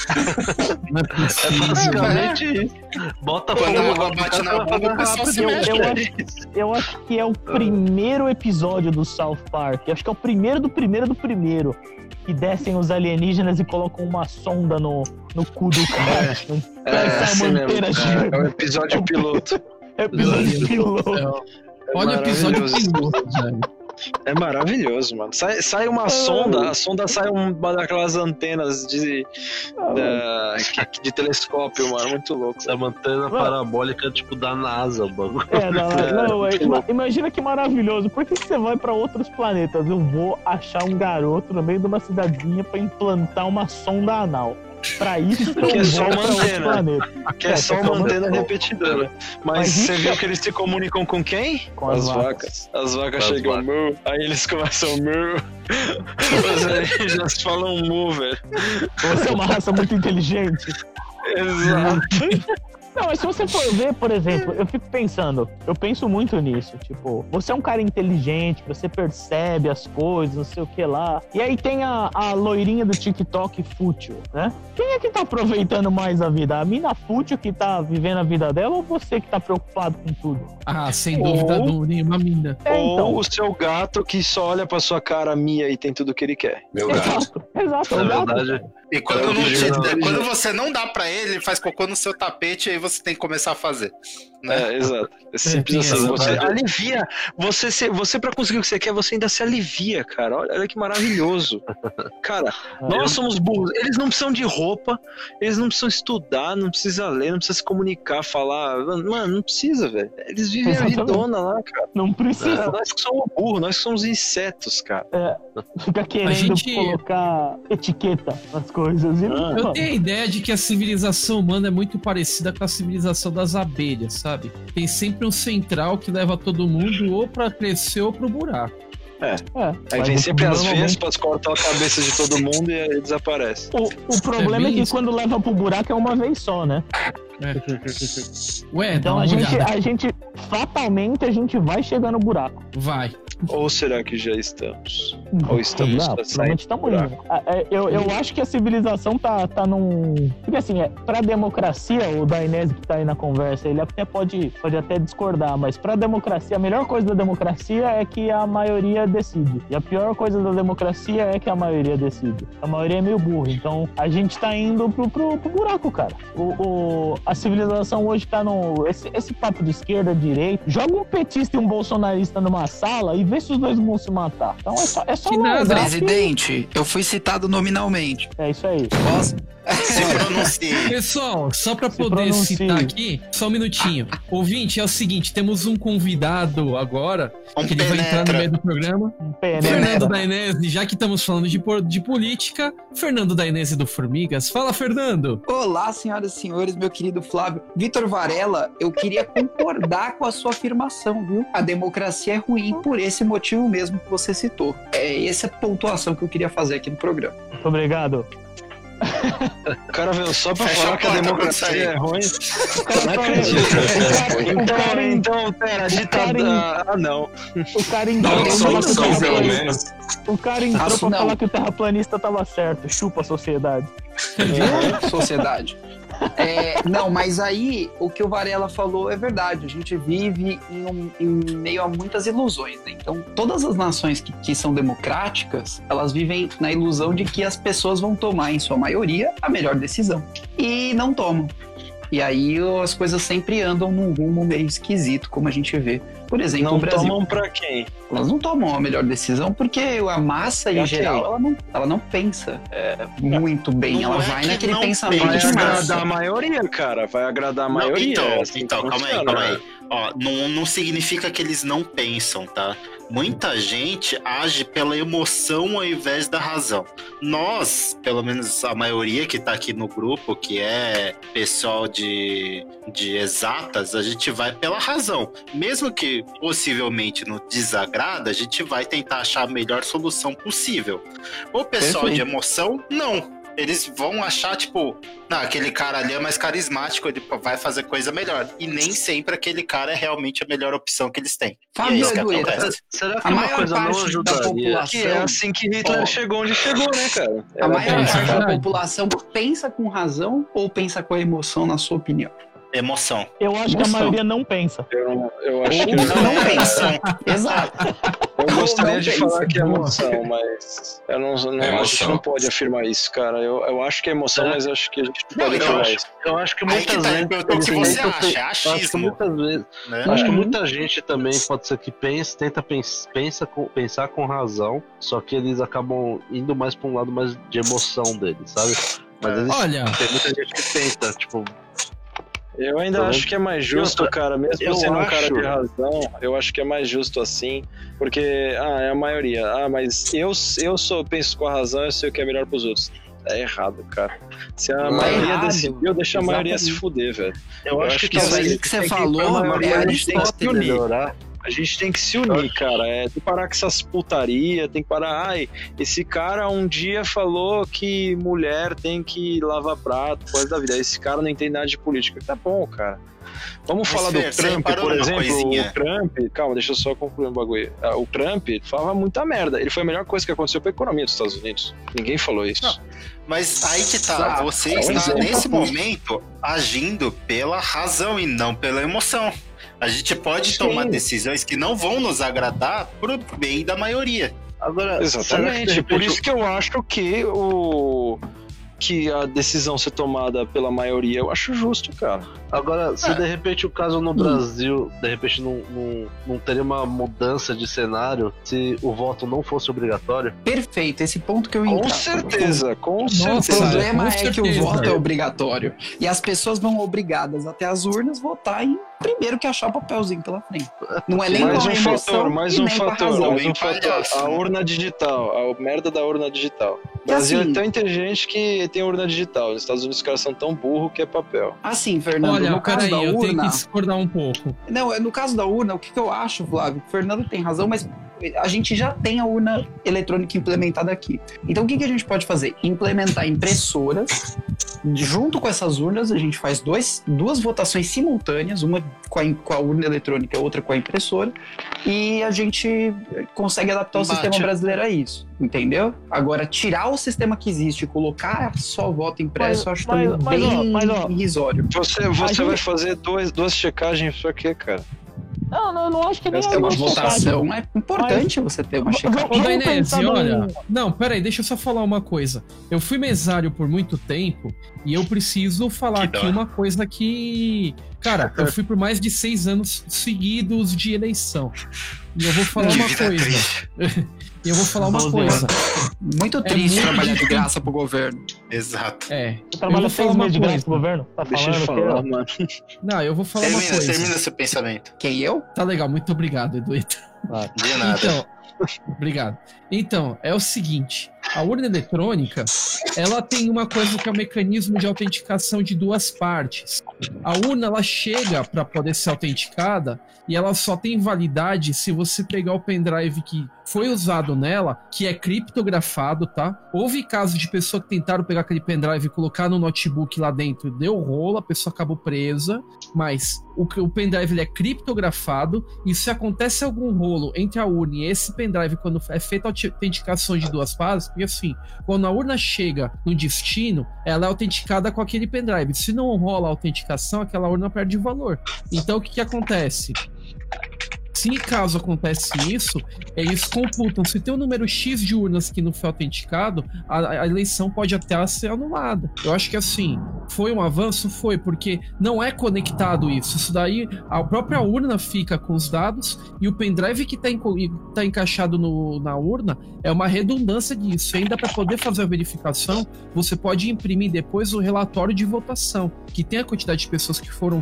É É basicamente isso. Bota Quando fogo a no água cu do bate cara, na o pessoal se Eu, mexe. eu acho, eu acho que é o primeiro episódio do South Park. Acho que é o primeiro do primeiro do primeiro. Que descem os alienígenas e colocam uma sonda no, no cu do cara. É, assim uma mesmo. manteira É, é o gigante. episódio piloto. É episódio piloto. É Olha o episódio piloto, velho. É maravilhoso, mano. Sai, sai É. uma sonda, a sonda sai uma daquelas antenas de, Ah, da- que- de telescópio, mano. Muito louco. Essa antena parabólica tipo da NASA, o bagulho. É, não, É, não, é, imagina que maravilhoso. Por que, que você vai pra outros planetas? Eu vou achar um garoto no meio de uma cidadezinha pra implantar uma sonda anal. Pra isso que é só uma antena. Que é só uma antena repetidora. Mas, Mas você viu é- que eles se comunicam com quem? Com as vacas. As vacas As chegam vacas. mu, aí eles começam mu. Os alienígenas falam mu, velho. Você é uma raça muito inteligente. Exato. Não, mas se você for ver, por exemplo, eu fico pensando, eu penso muito nisso. Tipo, você é um cara inteligente, você percebe as coisas, não sei o que lá. E aí tem a, a loirinha do TikTok fútil, né? Quem é que tá aproveitando mais a vida? A mina fútil que tá vivendo a vida dela ou você que tá preocupado com tudo? Ah, sem dúvida Ou- nenhuma, mina. É, então. Ou o seu gato que só olha pra sua cara Mia e tem tudo que ele quer. Meu gato. Exato, exato. Na o gato. verdade, E quando, não quando você não dá pra ele, ele faz cocô no seu tapete e aí você tem que começar a fazer. Né? É, exato. É simples tem assim. essa Você alivia. Você, se, você para conseguir o que você quer, você ainda se alivia, cara. Olha, olha que maravilhoso. Cara, É. nós somos burros. Eles não precisam de roupa, eles não precisam estudar, não precisa ler, não precisa se comunicar, falar. Mano, não precisa, velho. Eles vivem a Exatamente. vidona lá, cara. Não precisa. É, nós que somos burros, nós que somos insetos, cara. Fica querendo gente- colocar etiqueta nas coisas. E não, Ah. Eu tenho a ideia de que a civilização humana é muito parecida com a civilização das abelhas, sabe? Tem sempre um central que leva todo mundo ou pra crescer ou pro buraco. é, Aí mas vem sempre as normalmente- vespas, cortam a cabeça de todo mundo e aí desaparece. O, o problema É é, que isso. quando leva pro buraco é uma vez só, né? Ué, dá Então uma a gente, olhada. a gente, fatalmente, a gente vai chegar no buraco. Vai. Ou será que já estamos? Ou estamos Não, provavelmente estamos indo. Eu, eu acho que a civilização tá, tá num. Porque assim, é, pra democracia, o Dainese que tá aí na conversa, ele até pode, pode até discordar, mas pra democracia, a melhor coisa da democracia é que a maioria decide. E a pior coisa da democracia é que a maioria decide. A maioria é meio burra. Então a gente tá indo pro, pro, pro buraco, cara. O, o- a civilização hoje tá no. Esse, esse papo de esquerda, direita. Joga um petista e um bolsonarista numa sala e vê se os dois vão se matar. Então é só, é só Que. Presidente, eu fui citado nominalmente. É isso aí. Posso? Se pronuncie. Pessoal, só pra Se poder pronuncie. citar aqui, só um minutinho. Ouvinte, é o seguinte, temos um convidado agora, Um que ele vai entrar no meio do programa. Um Fernando? Dainese, já que estamos falando de, de política, Fernando Dainese do Formigas. Fala, Fernando! Olá, senhoras e senhores, meu querido Flávio. Vitor Varela, eu queria concordar com a sua afirmação, viu? A democracia é ruim por esse motivo mesmo que você citou. É essa a pontuação que eu queria fazer aqui no programa. Muito obrigado. O cara veio só pra Fecha falar a que a democracia é ruim. O cara, Não o acredito. o Então, cara, então, pera, ditadura. Ah, não. o cara Dá entrou uma pra falar que o solução, pelo terraplanista, menos. o cara entrou pra falar que o terraplanista tava certo. Chupa a sociedade. Viu, sociedade? É, não, mas aí o que o Varela falou é verdade. A gente vive em, um- em meio a muitas ilusões. Né? Então, todas as nações que, que são democráticas, elas vivem na ilusão de que as pessoas vão tomar, em sua maioria, a melhor decisão. E não tomam. E aí as coisas sempre andam num rumo meio esquisito, como a gente vê. Por exemplo, Não o Brasil. tomam pra quem? Elas não tomam a melhor decisão porque a massa, em geral, ela não, ela não pensa é, muito bem. Não ela é vai que naquele não pensamento Vai pensa. de Mas- massa. agradar a maioria, cara. Vai agradar a Não, maioria. então, é assim então calma aí, calma aí. Ó, não, não significa que eles não pensam, tá? Muita gente age pela emoção ao invés da razão. Nós, pelo menos a maioria que tá aqui no grupo, que é pessoal de, de exatas, a gente vai pela razão. Mesmo que possivelmente nos desagrada, a gente vai tentar achar a melhor solução possível. O pessoal Perfeito. de emoção, não. Eles vão achar, tipo, não, aquele cara ali é mais carismático, ele vai fazer coisa melhor. E nem sempre aquele cara é realmente a melhor opção que eles têm. E é Fábio isso que acontece. será que A uma maior coisa não parte da população- Que é assim que Hitler Ó. chegou onde chegou, né, cara? A maior é parte da população pensa com razão ou pensa com a emoção, na sua opinião? Emoção. Eu acho que a maioria não pensa. Eu, eu acho Ou que não, Não pensam. Exato. eu gostaria de pensa. falar que é emoção, mas eu não, não É a gente emoção. não pode afirmar isso, cara. Eu, eu acho que é emoção, Será? mas eu acho que a gente não pode eu afirmar acho- isso. Eu acho que muitas tá, vezes. pergunto o que eles você acha, é acho que achismo. muitas vezes. Né? Acho que Uhum. muita gente também pode ser que pense, tenta pens- pensa com, pensar com razão, só que eles acabam indo mais pra um lado mais de emoção deles, sabe? Mas eles, Olha, tem muita gente que tenta, tipo, Eu ainda Pelo acho que é mais justo, cara, mesmo eu sendo um acho- cara de razão, eu acho que é mais justo assim, porque, ah, é a maioria, ah, mas eu, eu sou, penso com a razão, eu sei o que é melhor pros outros. É errado, cara. Se a Tá maioria errado. decidiu, deixa a maioria se fuder, velho. eu, acho que, que você tem que ir falou, pra maioria, é a gente tem que se melhorar. A gente tem que se unir, cara. É, tem que parar com essas putaria, tem que parar. Ai, esse cara um dia falou que mulher tem que lavar prato, coisa da vida. Esse cara não entende nada de política. Tá bom, cara. Vamos Mas, falar do você Trump, por exemplo. coisinha? O Trump, calma, deixa eu só concluir um bagulho. Ah, O Trump falava muita merda. Ele foi a melhor coisa que aconteceu pra economia dos Estados Unidos. Ninguém falou isso. Não, Mas aí que tá, Ah, você pois está é. nesse momento agindo pela razão e não pela emoção. A gente pode Sim. tomar decisões que não vão nos agradar pro bem da maioria. Agora, Exatamente. Por isso que eu acho que o que a decisão ser tomada pela maioria, eu acho justo, cara. Agora, se É. de repente o caso no Brasil, de repente não, não, não teria uma mudança de cenário se o voto não fosse obrigatório? Perfeito, esse ponto que eu Com entro. certeza, com O certeza. problema com é que o voto é obrigatório. E as pessoas vão obrigadas até as urnas votar em primeiro que achar o papelzinho pela frente. Não é nem mais com a um fator, mais um com fator, mais um fator. A urna digital, a merda da urna digital. O Brasil assim- é tão inteligente que tem urna digital. Nos Estados Unidos os caras são tão burros que é papel. Assim, Fernando, Olha, no caso peraí, da eu tenho urna... que discordar um pouco. Não, é no caso da urna, o que, que eu acho, Flávio? O Fernando tem razão, mas a gente já tem a urna eletrônica implementada aqui. Então o que, que a gente pode fazer? Implementar impressoras. Junto com essas urnas, a gente faz dois, duas votações simultâneas, uma com a, com a urna eletrônica e outra com a impressora, e a gente consegue adaptar o Bate. sistema brasileiro a isso, entendeu? Agora, tirar o sistema que existe e colocar só voto impresso, Mas- eu acho mas- também mas, ó, bem mas, ó, irrisório. Você, você gente- vai fazer dois, duas checagens pra quê, cara? Não, não, não acho que nem Essa É uma uma votação, é importante você ter uma checagem. Ô, Dainese, olha. Não, peraí, deixa eu só falar uma coisa. Eu fui mesário por muito tempo e eu preciso falar Que aqui dó. uma coisa que. Cara, eu fui por mais de seis anos seguidos de eleição. E eu vou falar Que uma coisa. E eu vou falar uma coisa. Muito triste muito trabalhar de graça pro governo. Exato. É. Você trabalha seis uma meses de graça pro governo? Tá Deixa eu falar, que mano. Não, eu vou falar uma Termina, coisa. termina seu pensamento. Quem eu? Tá legal, muito obrigado, Eduito. De nada. Então, obrigado. Então, é o seguinte: a urna eletrônica ela tem uma coisa que é o mecanismo de autenticação de duas partes. A urna ela chega para poder ser autenticada e ela só tem validade se você pegar o pendrive que foi usado nela, que é criptografado, tá? Houve casos de pessoa que tentaram pegar aquele pendrive e colocar no notebook lá dentro, deu rolo, a pessoa acabou presa, mas o, o pendrive ele é criptografado e se acontece algum rolo entre a urna e esse pendrive quando é feita a autenticação de duas fases, porque assim, quando a urna chega no destino, ela é autenticada com aquele pendrive. Se não rola a autenticação, aquela urna perde valor. Então o que, que acontece? Se caso acontece isso, eles computam. Se tem um número X de urnas que não foi autenticado, a, a eleição pode até ser anulada. Eu acho que assim, foi um avanço? Foi, porque não é conectado isso. Isso daí, a própria urna fica com os dados e o pendrive que está tá encaixado no- na urna é uma redundância disso. E ainda para poder fazer a verificação, você pode imprimir depois o relatório de votação, que tem a quantidade de pessoas que foram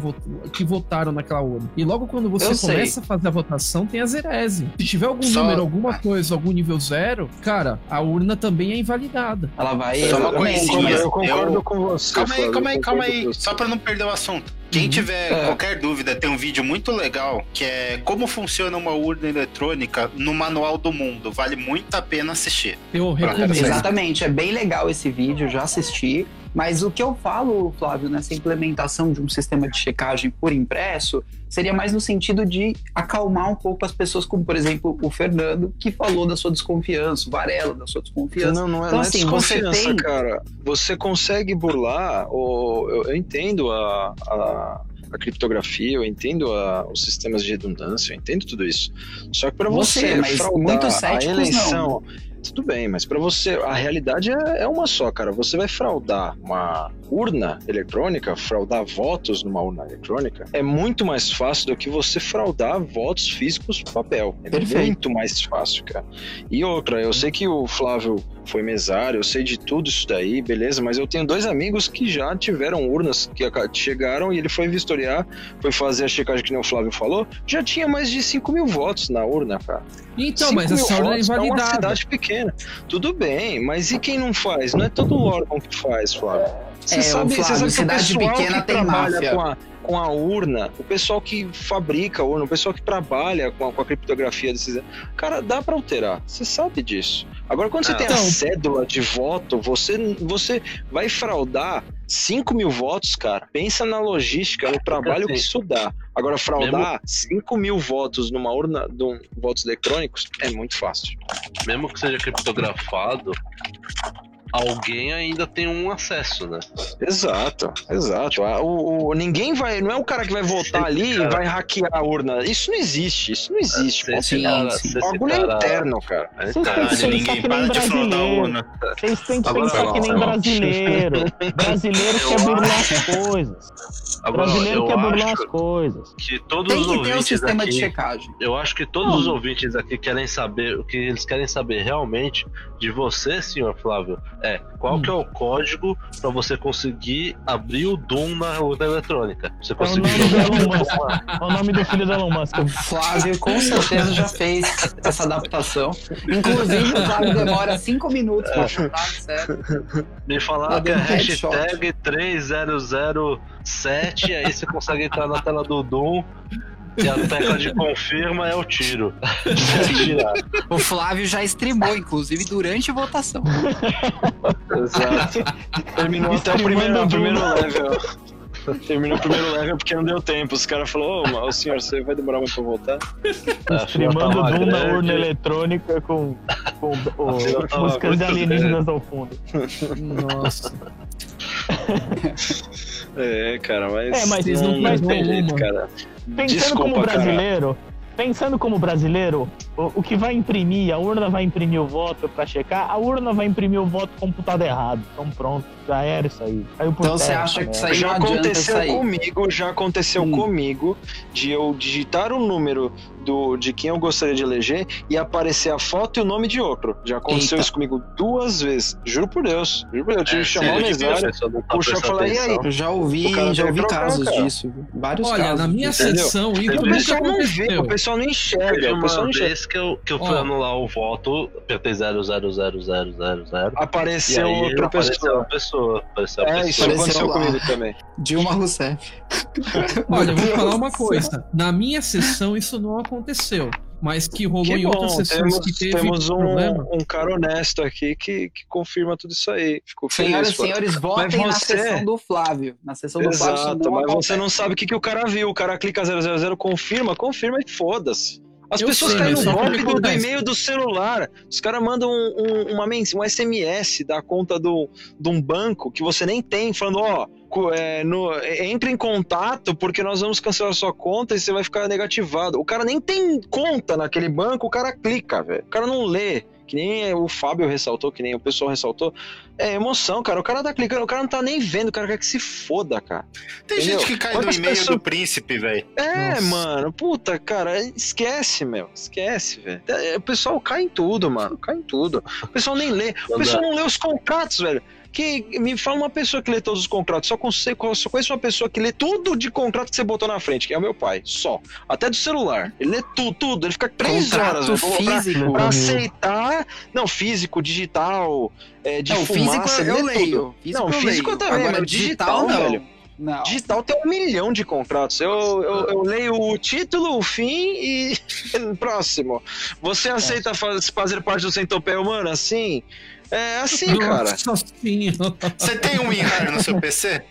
que votaram naquela urna. E logo quando você Eu sei. começa a fazer a votação, tem a zerese. Se tiver algum Só- número, alguma coisa, algum nível zero, cara, a urna também é invalidada. Ela vai. Só uma coisinha. Eu concordo Eu- com você. Calma aí, calma aí, calma concordo aí. com você. Só pra não perder o assunto. Quem Uhum. tiver É. qualquer dúvida, tem um vídeo muito legal que é como funciona uma urna eletrônica no manual do mundo. Vale muito a pena assistir. Eu recomendo. Exatamente, é bem legal esse vídeo, já assisti. Mas o que eu falo, Flávio, nessa implementação de um sistema de checagem por impresso, seria mais no sentido de acalmar um pouco as pessoas, como por exemplo o Fernando, que falou da sua desconfiança, o Varela da sua desconfiança. Não, não é, Então, não é assim, você desconfiança, tem- cara. Você consegue burlar, o, eu, eu entendo a, a, a criptografia, eu entendo a- os sistemas de redundância, eu entendo tudo isso. Só que para você, Você, mas fraudar muitos a eleição... Tudo bem, mas para você, a realidade é, é uma só, cara. Você vai fraudar uma urna eletrônica, fraudar votos numa urna eletrônica, é muito mais fácil do que você fraudar votos físicos no papel. É Perfeito. muito mais fácil, cara. E outra, eu sei que o Flávio foi mesário, eu sei de tudo isso daí, beleza, mas eu tenho dois amigos que já tiveram urnas que chegaram e ele foi vistoriar, foi fazer a checagem que nem o Flávio falou, já tinha mais de 5 mil votos na urna, cara. Então, 5 mas essa urna é votos pra uma invalidada. cidade pequena. Tudo bem, mas e quem não faz? Não é todo órgão que faz, Flávio. Você É, sabe, Flávio, sabe que o cidade pessoal pequena que tem trabalha máfia. com a, com a urna, o pessoal que fabrica a urna, o pessoal que trabalha com a, com a criptografia desses. Cara, dá pra alterar. Você sabe disso. Agora, quando você Ah, tem a então- cédula de voto, você, você vai fraudar 5 mil votos, cara. Pensa na logística, no trabalho que isso dá. Agora, fraudar 5 mil votos numa urna de um- votos eletrônicos é muito fácil. Mesmo que seja criptografado, alguém ainda tem um acesso, né? Exato, exato. Ah, O, o- ninguém vai. Não é o cara que vai votar ali e cara- vai hackear a urna. Isso não existe, isso não existe. Se esse sim, cara- sim. O bagulho é interno, cara. é Vocês têm que pensar ninguém que nem brasileiro. urna. Vocês têm que Agora pensar que nem brasileiro. Brasileiro Eu quer burlar as coisas. Agora, Brasileiro quer burlar as coisas. que todos Tem os que ter um sistema aqui, de checagem. Eu acho que todos os ouvintes aqui querem saber, o que eles querem saber realmente de você, senhor Flávio, é qual Hum. que é o código pra você conseguir abrir o Doom na urna eletrônica. Você É o nome. É o nome do filho do Elon Musk. Flávio com certeza já fez essa adaptação. Inclusive, o Flávio demora cinco minutos pra chutar, sério. Me falar Tá que é hashtag 3007, aí você consegue entrar na tela do Doom e a tecla de confirma é o tiro. O Flávio já streamou, inclusive, durante a votação. Exato. Terminou até o primeiro, o primeiro level. Terminou o primeiro level porque não deu tempo. Os caras falaram, ô, mas, ô, senhor, você vai demorar muito pra voltar? Streamando tava Doom na urna eletrônica com, com o, A fila tava músicas alienígenas ao fundo. Nossa. É, cara, mas. É, mas vocês não, não não tem jeito, cara. Pensando Desculpa, como cara. brasileiro, pensando como brasileiro, o, o que vai imprimir, a urna vai imprimir o voto pra checar, a urna vai imprimir o voto computado errado. Então pronto, já era isso aí. Caiu por Então você acha que isso merda. aí Já aconteceu sair? comigo, já aconteceu Hum. comigo de eu digitar o número do, de quem eu gostaria de eleger e aparecer a foto e o nome de outro. Já aconteceu Eita. isso comigo duas vezes. Juro por Deus. Juro por Deus. Eu tive É, que chamar o mesário. a pessoa não tá puxa e falar, e aí? Eu já ouvi, já ouvi trocar, casos cara. disso. Vários Olha, casos. na minha. Entendeu? sessão, O pessoal não vê, o pessoal não enxerga. O pessoal não enxerga. vez que eu, que eu fui anular o voto, apertei 0000000 e Apareceu aí outra apareceu pessoa. uma pessoa. Apareceu uma É, isso pessoa. Apareceu aconteceu lá. comigo também. Dilma Rousseff. Olha, eu vou falar uma coisa. Na minha sessão isso não aconteceu. Mas que rolou Que em outras sessões temos, que teve temos um, problema. um cara honesto aqui que, que confirma tudo isso aí. Ficou Senhoras e senhores, votem na você- sessão do Flávio. Na sessão do Flávio. isso Exato, não mas acontece. você não sabe o que, que o cara viu. O cara clica 000, confirma, confirma e foda-se. As Eu pessoas sei, caem no golpe do, do e-mail do celular. Os caras mandam um, um, uma mens um SMS da conta do, de um banco que você nem tem, falando, ó, é, no, é, entre em contato porque nós vamos cancelar sua conta e você vai ficar negativado. O cara nem tem conta naquele banco, o cara clica, velho. O cara não lê. Que nem o Fábio ressaltou, que nem o pessoal ressaltou. É emoção, cara. O cara tá clicando, o cara não tá nem vendo, o cara quer que se foda, cara. Tem Entendeu? gente que cai no Quantas e-mail pessoas- do príncipe, velho. É, Nossa. mano, puta, cara, esquece, meu, esquece, velho. É, O pessoal cai em tudo, mano, cai em tudo. O pessoal nem lê, o pessoal não lê os contratos, velho. Que me fala uma pessoa que lê todos os contratos, só, conse- só conheço uma pessoa que lê tudo de contrato que você botou na frente, que é o meu pai, só. Até do celular. Ele lê tudo, tudo, ele fica três horas Contrato velho, pra- físico. pra aceitar. Não, físico, digital, é, de Não, fumaça, físico eu lê leio. tudo. Físico Não, físico eu também, Agora, mas digital, digital, não. velho. Não. Digital tem um milhão de contratos. Eu, eu, eu leio o título, o fim e. Próximo. Você aceita faz- fazer parte do Centopel, mano? Assim? É assim, cara. Você tem um WinRAR no seu PC?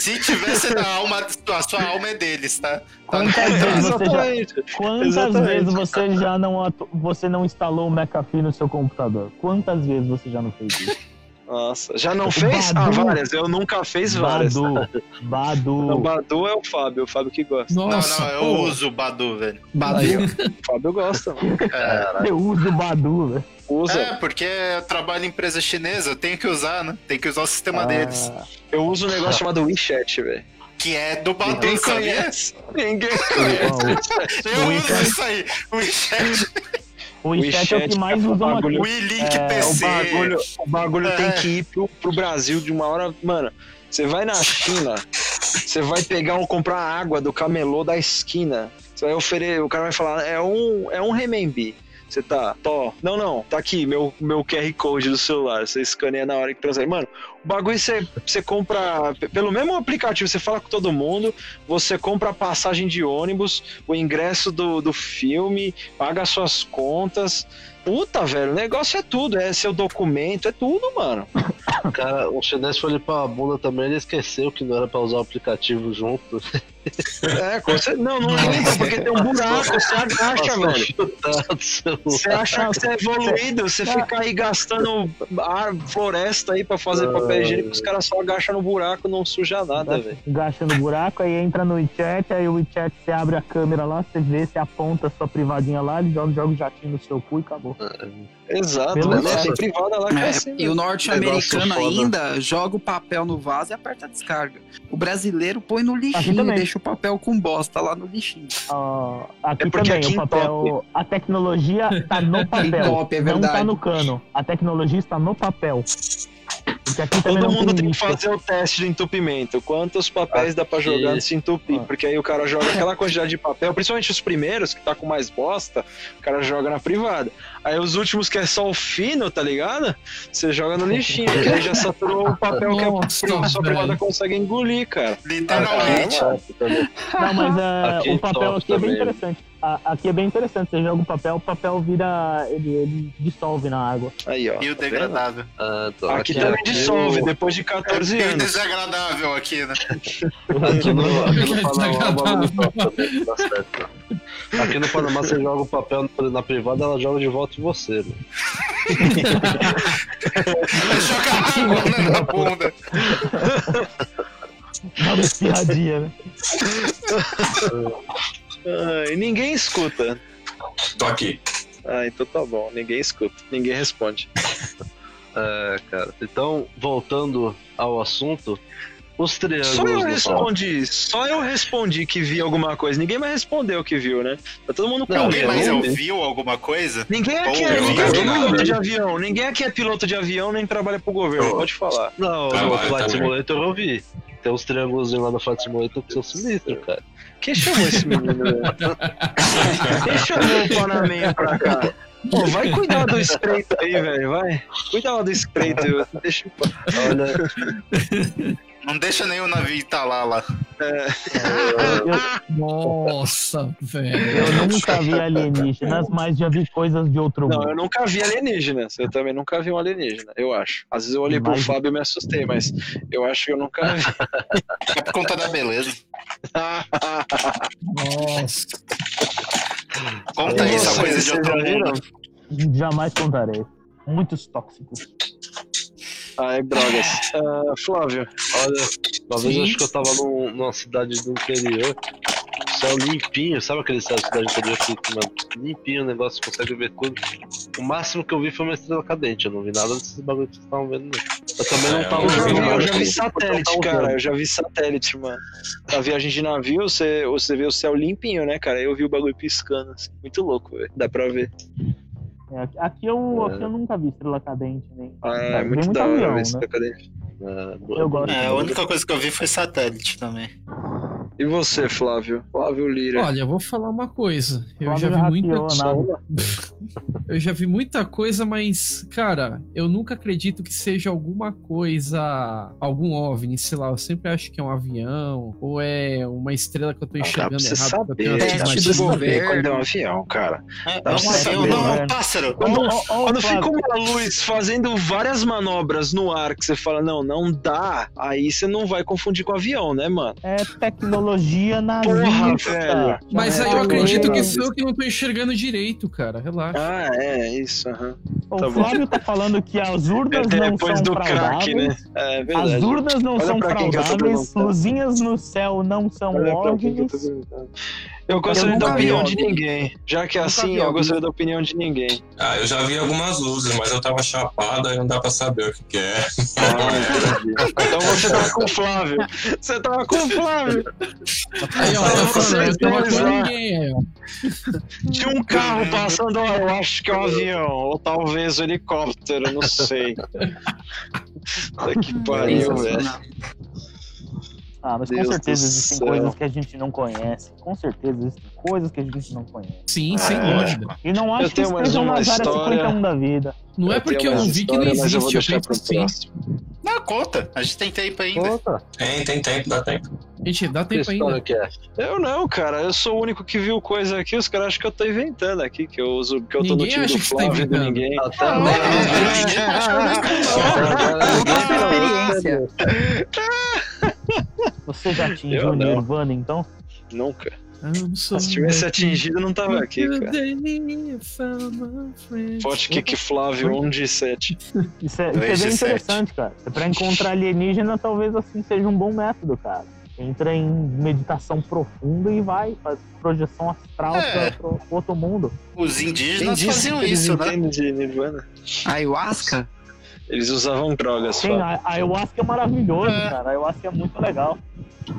Se tivesse na alma, a sua alma é deles, tá? Tá Quantas vezes você já, quantas Exatamente. vezes você já não, atu- você não instalou o McAfee no seu computador? Quantas vezes você já não fez isso? Nossa, já não fez? Ah, Badu. várias. Eu nunca fiz várias. Badu. Badu. O Badu é o Fábio, o Fábio que gosta. Não, Nossa, não, eu pô. uso o Badu, velho. Badu. O Fábio gosta, mano. É, Eu uso o Badu, velho. Usa. é, porque eu trabalho em empresa chinesa, eu tenho que usar, né? Tem que usar o sistema Ah, deles. Eu uso um negócio chamado WeChat, velho. Que é do Badu, Ninguém sabia? conhece. Ninguém conhece. Eu O uso isso aí. O WeChat, O WeChat é o que mais usam aqui. bagulho- o É, O PC. bagulho, o bagulho É. tem que ir pro, pro Brasil de uma hora. Mano, você vai na China, você vai pegar um, comprar água do camelô da esquina. Você vai oferecer, o cara vai falar, é um, é um renminbi. Você tá, tó. Não, não, tá aqui, meu, meu QR Code do celular. Você escaneia na hora que transfere. Mano, o bagulho você, você compra. Pelo mesmo aplicativo, você fala com todo mundo, você compra a passagem de ônibus, o ingresso do, do filme, paga suas contas. Puta, velho, o negócio é tudo, é seu documento, é tudo, mano. Cara, o chinês foi limpar a bunda também, ele esqueceu que não era pra usar o aplicativo junto. É, cer- não, não limpa, porque tem um buraco, você agacha, velho. Você acha que você é evoluído, você fica aí gastando ar, floresta aí pra fazer papel higiênico, os caras só agacham no buraco, não suja nada, velho. Gasta no buraco, aí entra no WeChat, aí o WeChat você abre a câmera lá, você vê, você aponta a sua privadinha lá, ele joga, joga o jatinho no seu cu e acabou. Exato, Pelo né? Tem privada lá que é, É, assim. e o norte-americano Negócio foda. ainda joga o papel no vaso e aperta a descarga. O brasileiro põe no lixinho, também. deixa o papel com bosta lá no lixinho. Ó, aqui É porque também, aqui o papel. A tecnologia tá no papel. Entope, é não tá verdade. no cano. A tecnologia está no papel. Aqui Todo mundo tem que lista. fazer o teste de entupimento. Quantos papéis dá pra Aqui. jogar antes de entupir? Ah. Porque aí o cara joga aquela quantidade de papel, principalmente os primeiros, que tá com mais bosta, o cara joga na privada. Aí os últimos que é só o fino, tá ligado? Você joga no lixinho, que aí já saturou o papel que Nossa, a sua privada consegue engolir, cara. Literalmente. Ah, Não, mas é, Aqui o papel aqui é bem interessante. A- aqui é bem interessante. Você joga o papel, o papel vira. Ele, ele dissolve na água. Aí, ó. E o tá degradável. Ah, tô- Aqui aqui- também aqui dissolve, o- depois de 14 E o anos. desagradável aqui, né? Aqui no, aqui no Panamá, tá certo. Aqui no Panamá você joga o papel na privada, ela joga de volta em você. Né? Joga água né, na bunda. Dá uma espirradinha, né? Ah, e ninguém escuta. Tô aqui. Ah, então tá bom. Ninguém escuta. Ninguém responde. É, cara. Então, voltando ao assunto, os triângulos. Só eu respondi. Só eu respondi que vi alguma coisa. Ninguém mais respondeu que viu, né? Tá todo mundo com eu mais ouviu alguma coisa? Ninguém aqui, é, ninguém aqui é piloto de avião. Ninguém aqui é piloto de avião nem trabalha pro governo. Eu- Pode falar. Não, Tá, no Flight Simulator eu vi. Tem uns triângulos lá no Flight Simulator que são sinistros, cara. Quem chamou esse menino? velho? Quem chamou o Panamenho pra cá? Pô, vai cuidar do estreito aí, velho. Vai. Cuida lá do estreito. Deixa. Olha, Não deixa nem o navio entalar lá. Eu, Nossa, velho. eu nunca vi alienígenas, mas já vi coisas de outro Não, mundo. eu nunca vi alienígenas. Eu também nunca vi um alienígena, eu acho. Às vezes eu olhei pro Mas- Fábio e me assustei, mas eu acho que eu nunca vi. É por conta da beleza. Nossa. Conta E isso, a vocês, coisa de vocês outro mundo. Jamais contarei. Muitos tóxicos. Ai, drogas. Ah, Flávio, olha. Uma vez Sim. eu acho que eu tava num- numa cidade do interior. Céu limpinho, sabe aquele céu de cidade interior que mano, limpinho o negócio, consegue ver tudo. O máximo que eu vi foi uma estrela cadente, eu não vi nada desses bagulho que vocês estavam vendo, não. Eu também não É, tava eu já vi, vendo eu já vi satélite, tava cara. Eu já vi satélite, mano. Na viagem de navio, você, você vê o céu limpinho, né, cara? Eu vi o bagulho piscando, assim. Muito louco, velho. Dá pra ver. É, aqui- eu, É. aqui eu nunca vi estrela cadente, nem. Ah, é muito muito da hora ver né? cadente. É, Eu gosto. É, a única coisa que eu vi foi satélite também. E você, Flávio? Flávio Lira. Olha, eu vou falar uma coisa. Eu Flávio já vi muita hackeou a nave. Eu já vi muita coisa, mas, cara, eu nunca acredito que seja alguma coisa, algum OVNI, sei lá. Eu sempre acho que é um avião, ou é uma estrela que eu tô enxergando você errado. porque eu saber, tenho pra do saber governo. quando é um avião, cara. É, Dá é um saber, avião, não, é né? um pássaro. Quando, ó, ó, quando fica uma luz fazendo várias manobras no ar que você fala, não, não dá, aí você não vai confundir com avião, né, mano? É tecnologia nazista. Porra, velho. Mas aí eu é acredito que sou eu que não tô enxergando direito, cara. Relaxa. Ah, é, isso, aham. O Tá bom. Flávio tá falando que as urnas É não depois são do crack, fraudáveis. né? É As urnas não Olha são eu fraudáveis, luzinhas no céu não são Olha que eu. Eu gostaria nunca da vi opinião de OVNI. ninguém. Já que é assim, vi eu gostaria da opinião de ninguém. Ah, eu já vi algumas luzes, mas eu tava chapado e não dá pra saber o que, que é. Ah, então você tava com o Flávio. Você tava com o Flávio. Aí, ó, eu tava vocês com dois, ninguém aí, ó. Tinha um carro passando, eu acho que é um avião. Ou talvez um helicóptero, não sei. Puta que pariu, velho. Ah, mas com Deus certeza do existem céu. coisas que a gente não conhece. Com certeza existem coisas que a gente não conhece. Sim, sem É. dúvida. E não acho que estejam uma nas áreas história. 51 da vida. Não é porque eu mais vi que não mas eu vou existe, eu deixar pro próximo. Não, conta. A gente tem tempo ainda. Puta, Tem, tem tempo, dá tempo. Gente, dá tempo ainda. que é? Eu não, cara. Eu sou o único que viu coisa aqui. Os caras acham que eu tô inventando aqui, que eu uso, que eu tô Ninguém no time acha do que você tá Flávio e do inventando. ninguém. Até Ah, agora. experiência. Você já atingiu o. Nirvana, então? Nunca. So Se tivesse atingido, eu não tava aqui, cara. Forte Kick Flávio 1 de 7. Isso é, isso é bem interessante, cara. É pra encontrar alienígena, talvez assim seja um bom método, cara. Entra em meditação profunda e vai, faz projeção astral É. pra, pro outro mundo. Os indígenas faziam isso, né? de Nirvana? Ayahuasca? Eles usavam drogas, Sim, a ayahuasca é maravilhoso, É. cara. A ayahuasca é muito legal.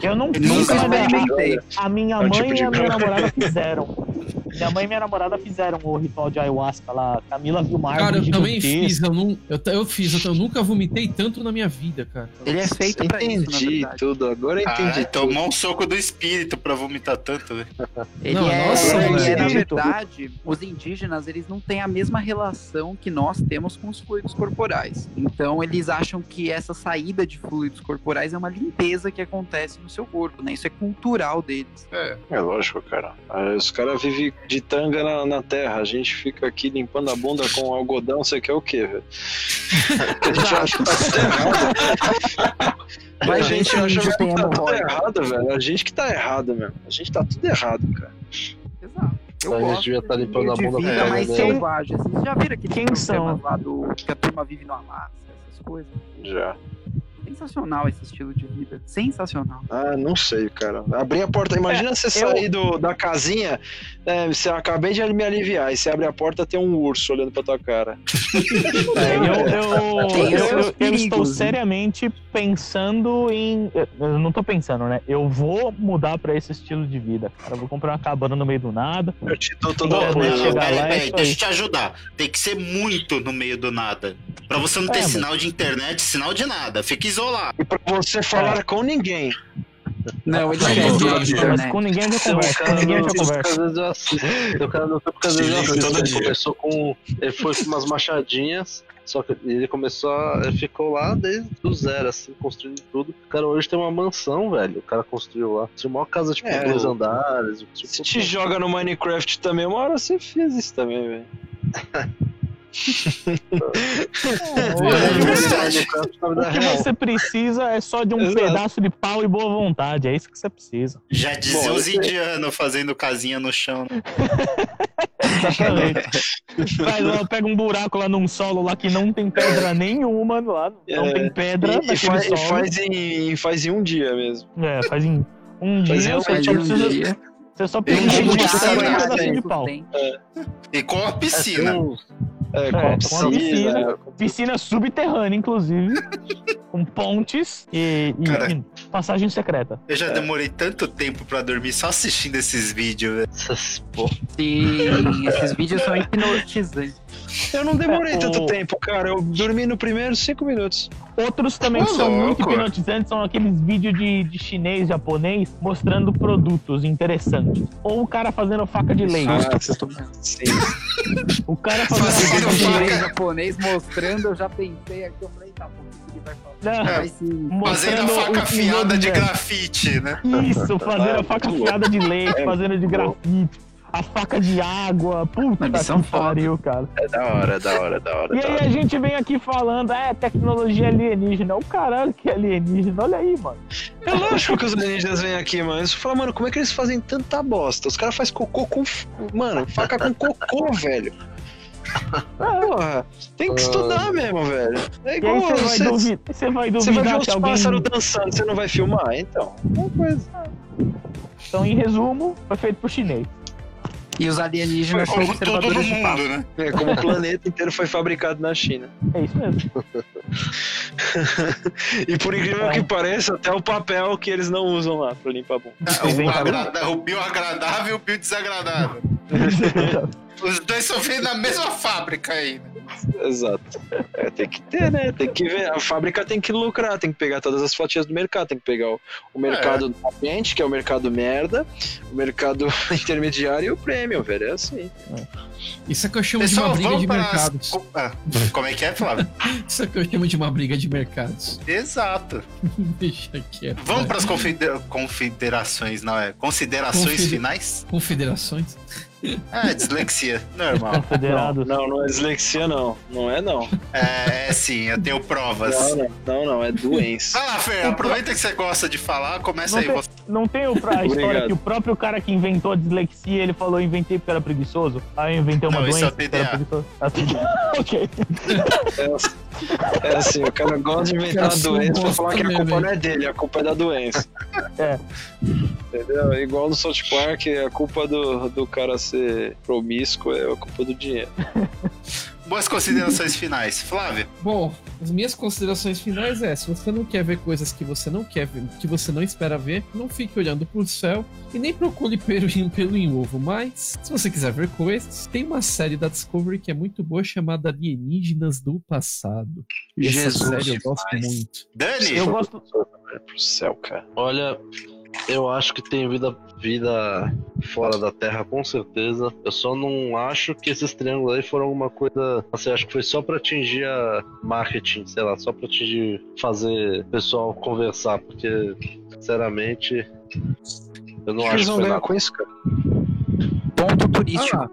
Eu não Eu fiz, nunca mas a- experimentei. a minha É um mãe tipo e a minha namorada fizeram. Minha mãe e minha namorada fizeram o ritual de ayahuasca lá. Camila viu uma Cara, eu também fiz, eu, não, eu, eu fiz, eu, eu nunca vomitei tanto na minha vida, cara. Ele é feito pra isso, na Entendi verdade. tudo, agora eu entendi Ah, tudo. tomou um soco do espírito pra vomitar tanto, velho. Ele Não, é, nossa, ele é, na verdade, os indígenas, eles não têm a mesma relação que nós temos com os fluidos corporais. Então, eles acham que essa saída de fluidos corporais é uma limpeza que acontece no seu corpo, né? Isso é cultural deles. É. É lógico, cara. Ah, Os caras vivem de tanga na, na terra. A gente fica aqui limpando a bunda com algodão, você quer o quê, velho? A gente acha que tá tudo errado. A Vai ver gente acha que tá tudo errado, velho. A gente que tá errado mesmo. A gente tá tudo errado, cara. Exato. Eu A gente gosto devia tá de- limpando a bunda vida com ela, né? selvagem. Vocês já viram aqueles Quem programas são? lá do que a turma vive no Alasca, essas coisas? Já. Sensacional esse estilo de vida. Sensacional. Ah, não sei, cara. Abrir a porta. Imagina você eu- sair do, da casinha. É, você acabei de me aliviar. E você abre a porta tem um urso olhando pra tua cara. É, eu, eu, eu, estou né? seriamente pensando em. eu- não tô pensando, né? Eu vou mudar pra esse estilo de vida, cara. Eu vou comprar uma cabana no meio do nada. Eu te dou não, chegar peraí, é deixa eu te ajudar. Tem que ser muito no meio do nada. Pra você não ter É, mas- sinal de internet, sinal de nada. Fica isolado. E pra você falar com ninguém. Não, ele Não, quer dia. Mas com ninguém eu já o converso. Com cara ninguém eu já assisto. O cara não vezes eu liga assisto. todo Ele começou com. Ele foi com umas machadinhas. Só que ele começou a. Ele ficou lá desde o zero, assim, construindo tudo. O cara hoje tem uma mansão, velho. O cara construiu lá. Tinha uma casa, tipo, É, dois andares. Tipo, Se te joga no Minecraft também, uma hora você fez isso também, velho. O que você precisa é só de um Exato. pedaço de pau e boa vontade. É isso que você precisa. Já dizia Bom, os indianos fazendo casinha no chão. né? Exatamente. Faz lá, pega um buraco lá num solo lá que não tem pedra nenhuma lá. Não É. tem pedra E, e naquele faz, e solo. faz em, faz em um dia mesmo. É, faz em um Faz dia. em um Você Mas só um precisa, dia, você só um precisa de um pedacinho de pau. tem. E com a É, piscina. tem uns- É, com É, a com a piscina. piscina. Piscina subterrânea, inclusive. com pontes e, e- Cara. e passagem secreta. Eu já demorei tanto tempo pra dormir só assistindo esses vídeos, velho. essas porra. Sim, esses vídeos são hipnotizantes. Eu não demorei É, tanto tempo, cara. Eu dormi no primeiro cinco minutos. Outros também que são muito hipnotizantes são aqueles vídeos de, de chinês, japonês, mostrando produtos interessantes. Ou o cara fazendo faca de leite. Ah, Susto que eu tô. O cara fazendo Fazendo faca de faca. leite. Japonês mostrando, eu já pensei aqui, eu falei, tá bom, o que ele vai falar? Não, Vai sim. Fazendo a faca afiada de grafite, né? Isso, fazendo Ah, a faca afiada de leite, É, fazendo de grafite. A faca de água, puta que pariu, cara. É da hora, é da hora, é da hora. E é da aí hora. a gente vem aqui falando, é, tecnologia alienígena. O caralho que é alienígena, olha aí, mano. É lógico que os alienígenas vêm aqui, mano. Eles falam, mano, como é que eles fazem tanta bosta? Os caras fazem cocô com. Mano, faca com cocô, velho. Porra, tem que estudar mesmo, velho. É E igual você vai, você, duvidar, você vai você vai ver duvidar os alguém... pássaros dançando, você não vai filmar? Então, uma coisa. Então, em resumo, foi feito por chinês. E os alienígenas são Como tudo no mundo, né? É, como o planeta inteiro foi fabricado na China. É isso mesmo. E por incrível que pareça, até o papel que eles não usam lá pra limpar a bunda. O, Inventaram. agrada- o bioagradável e o biodesagradável. Os dois são feitos na mesma fábrica aí. Exato. É, tem que ter, né? Tem que ver. A fábrica tem que lucrar, tem que pegar todas as fatias do mercado, tem que pegar o, o mercado do ambiente, que é o mercado merda, o mercado intermediário e o prêmio, velho. É assim. Isso é que eu chamo de Pessoal, uma briga de as mercados. co- ah, como é que é, Flávio? Isso é que eu chamo de uma briga de mercados. Exato. Deixa quieto. Vamos para as confide- confederações, não é? Considerações Confide- finais? Confederações? É, dislexia, normal. Federados. Não, não é dislexia, não. Não é, não. É, é sim, eu tenho provas. Não, não, não, não, é doença. Vai lá, Fer, aproveita que você gosta de falar, começa Não aí tem- você. Não tem a história que o próprio cara que inventou a dislexia, ele falou, eu inventei porque era preguiçoso. Aí eu inventei uma Não, isso é doença porque era preguiçoso. Ah, TDA. ok. É assim, o cara gosta de inventar a doença pra falar que a culpa não é dele, a culpa é da doença. É. Entendeu? É Igual no South Park, a culpa do, do cara ser promíscuo é a culpa do dinheiro. Boas considerações finais. Flávio, Bom, as minhas considerações finais é: se você não quer ver coisas que você não quer ver, que você não espera ver, não fique olhando pro céu e nem procure pelo em, pelo em ovo. Mas, se você quiser ver coisas, tem uma série da Discovery que é muito boa chamada Alienígenas do Passado. E essa Jesus série eu gosto demais. muito. Dani, Eu gosto. É pro céu, cara. Olha, eu acho que tem vida, vida fora da Terra, com certeza. Eu só não acho que esses triângulos aí foram alguma coisa. Assim, acho que foi só pra atingir a marketing, sei lá, só pra atingir, fazer o pessoal conversar, porque, sinceramente, eu não que acho eles que ganhar nada. com isso, cara? Ponto turístico. Ah,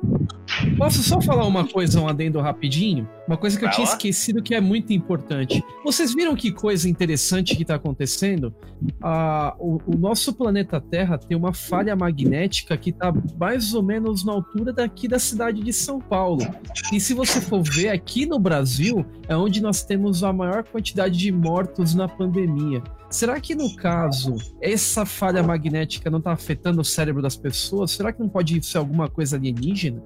posso só falar uma coisa, um adendo rapidinho? Uma coisa que eu Vai tinha lá. esquecido que é muito importante. Vocês viram que coisa interessante que está acontecendo? Ah, o, o nosso planeta Terra tem uma falha magnética que está mais ou menos na altura daqui da cidade de São Paulo. E se você for ver, aqui no Brasil é onde nós temos a maior quantidade de mortos na pandemia. Será que no caso essa falha magnética não está afetando o cérebro das pessoas? Será que não pode ser alguma coisa alienígena?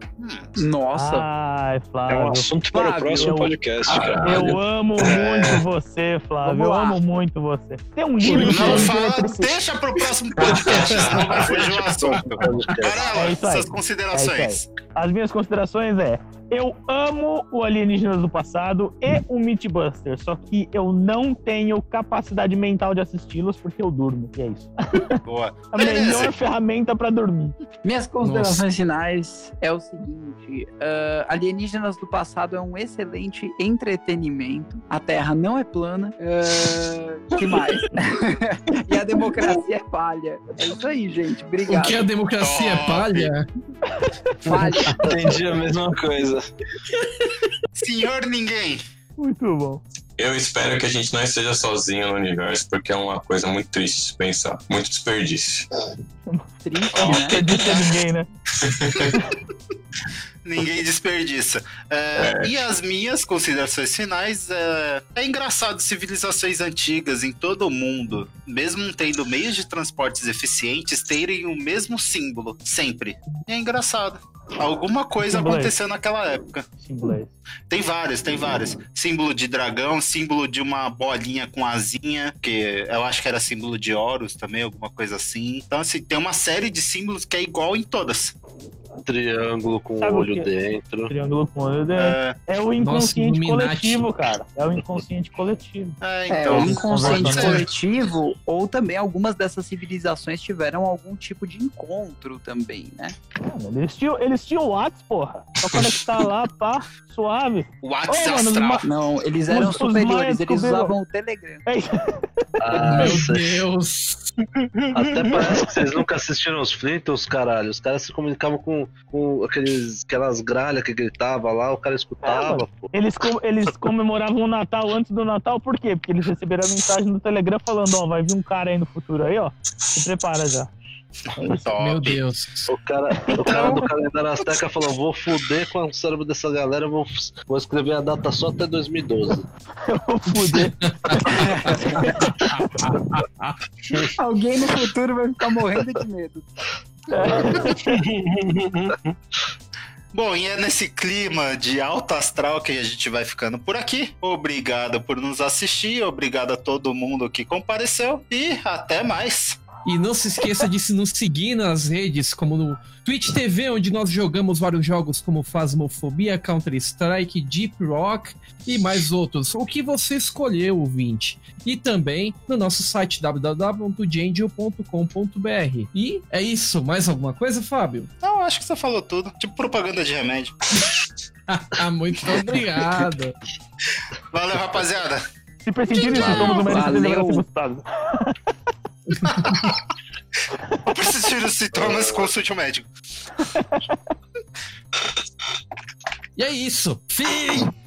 Nossa. Ai, É um Flávio. assunto para o Flávio, próximo eu- podcast, cara. Eu amo muito você, Flávio. Eu amo muito você. Tem um livro que não fala, deixa pro próximo podcast, senão vai fugir o assunto. É É considerações. As minhas considerações é: eu amo o Alienígenas do Passado e o Mythbusters, só que eu não tenho capacidade mental de assisti-los porque eu durmo. E é isso. Boa. A melhor ferramenta pra dormir. Minhas considerações finais é o seguinte: ah, Alienígenas do Passado é um excelente entretenimento. A Terra não é plana. Ah, que mais? e a democracia é falha. É isso aí, gente. O Obrigado. que a democracia é Top. palha? Falha. Entendi a mesma coisa. Senhor Ninguém. Muito bom. Eu espero que a gente não esteja sozinho no universo, porque é uma coisa muito triste de pensar. Muito desperdício. Triste, Não né? acredita ninguém, né? Ninguém desperdiça. É, E as minhas considerações finais é, é engraçado civilizações antigas em todo o mundo, mesmo tendo meios de transportes eficientes, terem o mesmo símbolo sempre. E é engraçado. Alguma coisa Símbolo é aconteceu naquela época. Simplês. Tem vários, tem vários. Símbolo de dragão, símbolo de uma bolinha com asinha, que eu acho que era símbolo de Horus também, alguma coisa assim. Então, assim, tem uma série de símbolos que é igual em todas. Triângulo com Sabe o olho dentro. Triângulo com olho. É, É, é o inconsciente Illuminati. coletivo, cara. É o inconsciente coletivo. é, É, então. o inconsciente conversa- coletivo, ou também algumas dessas civilizações tiveram algum tipo de encontro também, né? Mano, eles tinham, eles tinham o Whats, porra. Só conectar lá, pá, suave. WhatsApp Ô, mano, ma- Não, eles eram Os- os superiores, maias eles usavam o Telegram. É. Ah, Meu Deus. Até parece que vocês nunca assistiram os Flintstones, caralho. Os caras se comunicavam com, com aqueles, aquelas gralhas que gritava lá, o cara escutava, pô. Eles, com- eles comemoravam o Natal antes do Natal, por quê? Porque eles receberam a mensagem no Telegram falando, ó, vai vir um cara aí no futuro aí, ó. Se prepara já. Top. Meu Deus. O cara, o cara do calendário Azteca falou: vou fuder com o cérebro dessa galera, vou, vou escrever a data só até 2012. Eu vou fuder. Alguém no futuro vai ficar morrendo de medo. Bom, e é nesse clima de alto astral que a gente vai ficando por aqui. Obrigado por nos assistir, obrigado a todo mundo que compareceu e até mais. E não se esqueça de se nos seguir nas redes, como no Twitch TV, onde nós jogamos vários jogos como Phasmophobia, Counter-Strike, Deep Rock e mais outros. O que você escolheu, ouvinte. E também no nosso site www.jangel.com.br. E é isso. Mais alguma coisa, Fábio? Não, acho que você falou tudo. Tipo propaganda de remédio. Muito obrigado. Valeu, rapaziada. Se persistirem os sintomas do médico, vai ser gostado. Ou persistir os sintomas, consulte o médico. E é isso. Fim!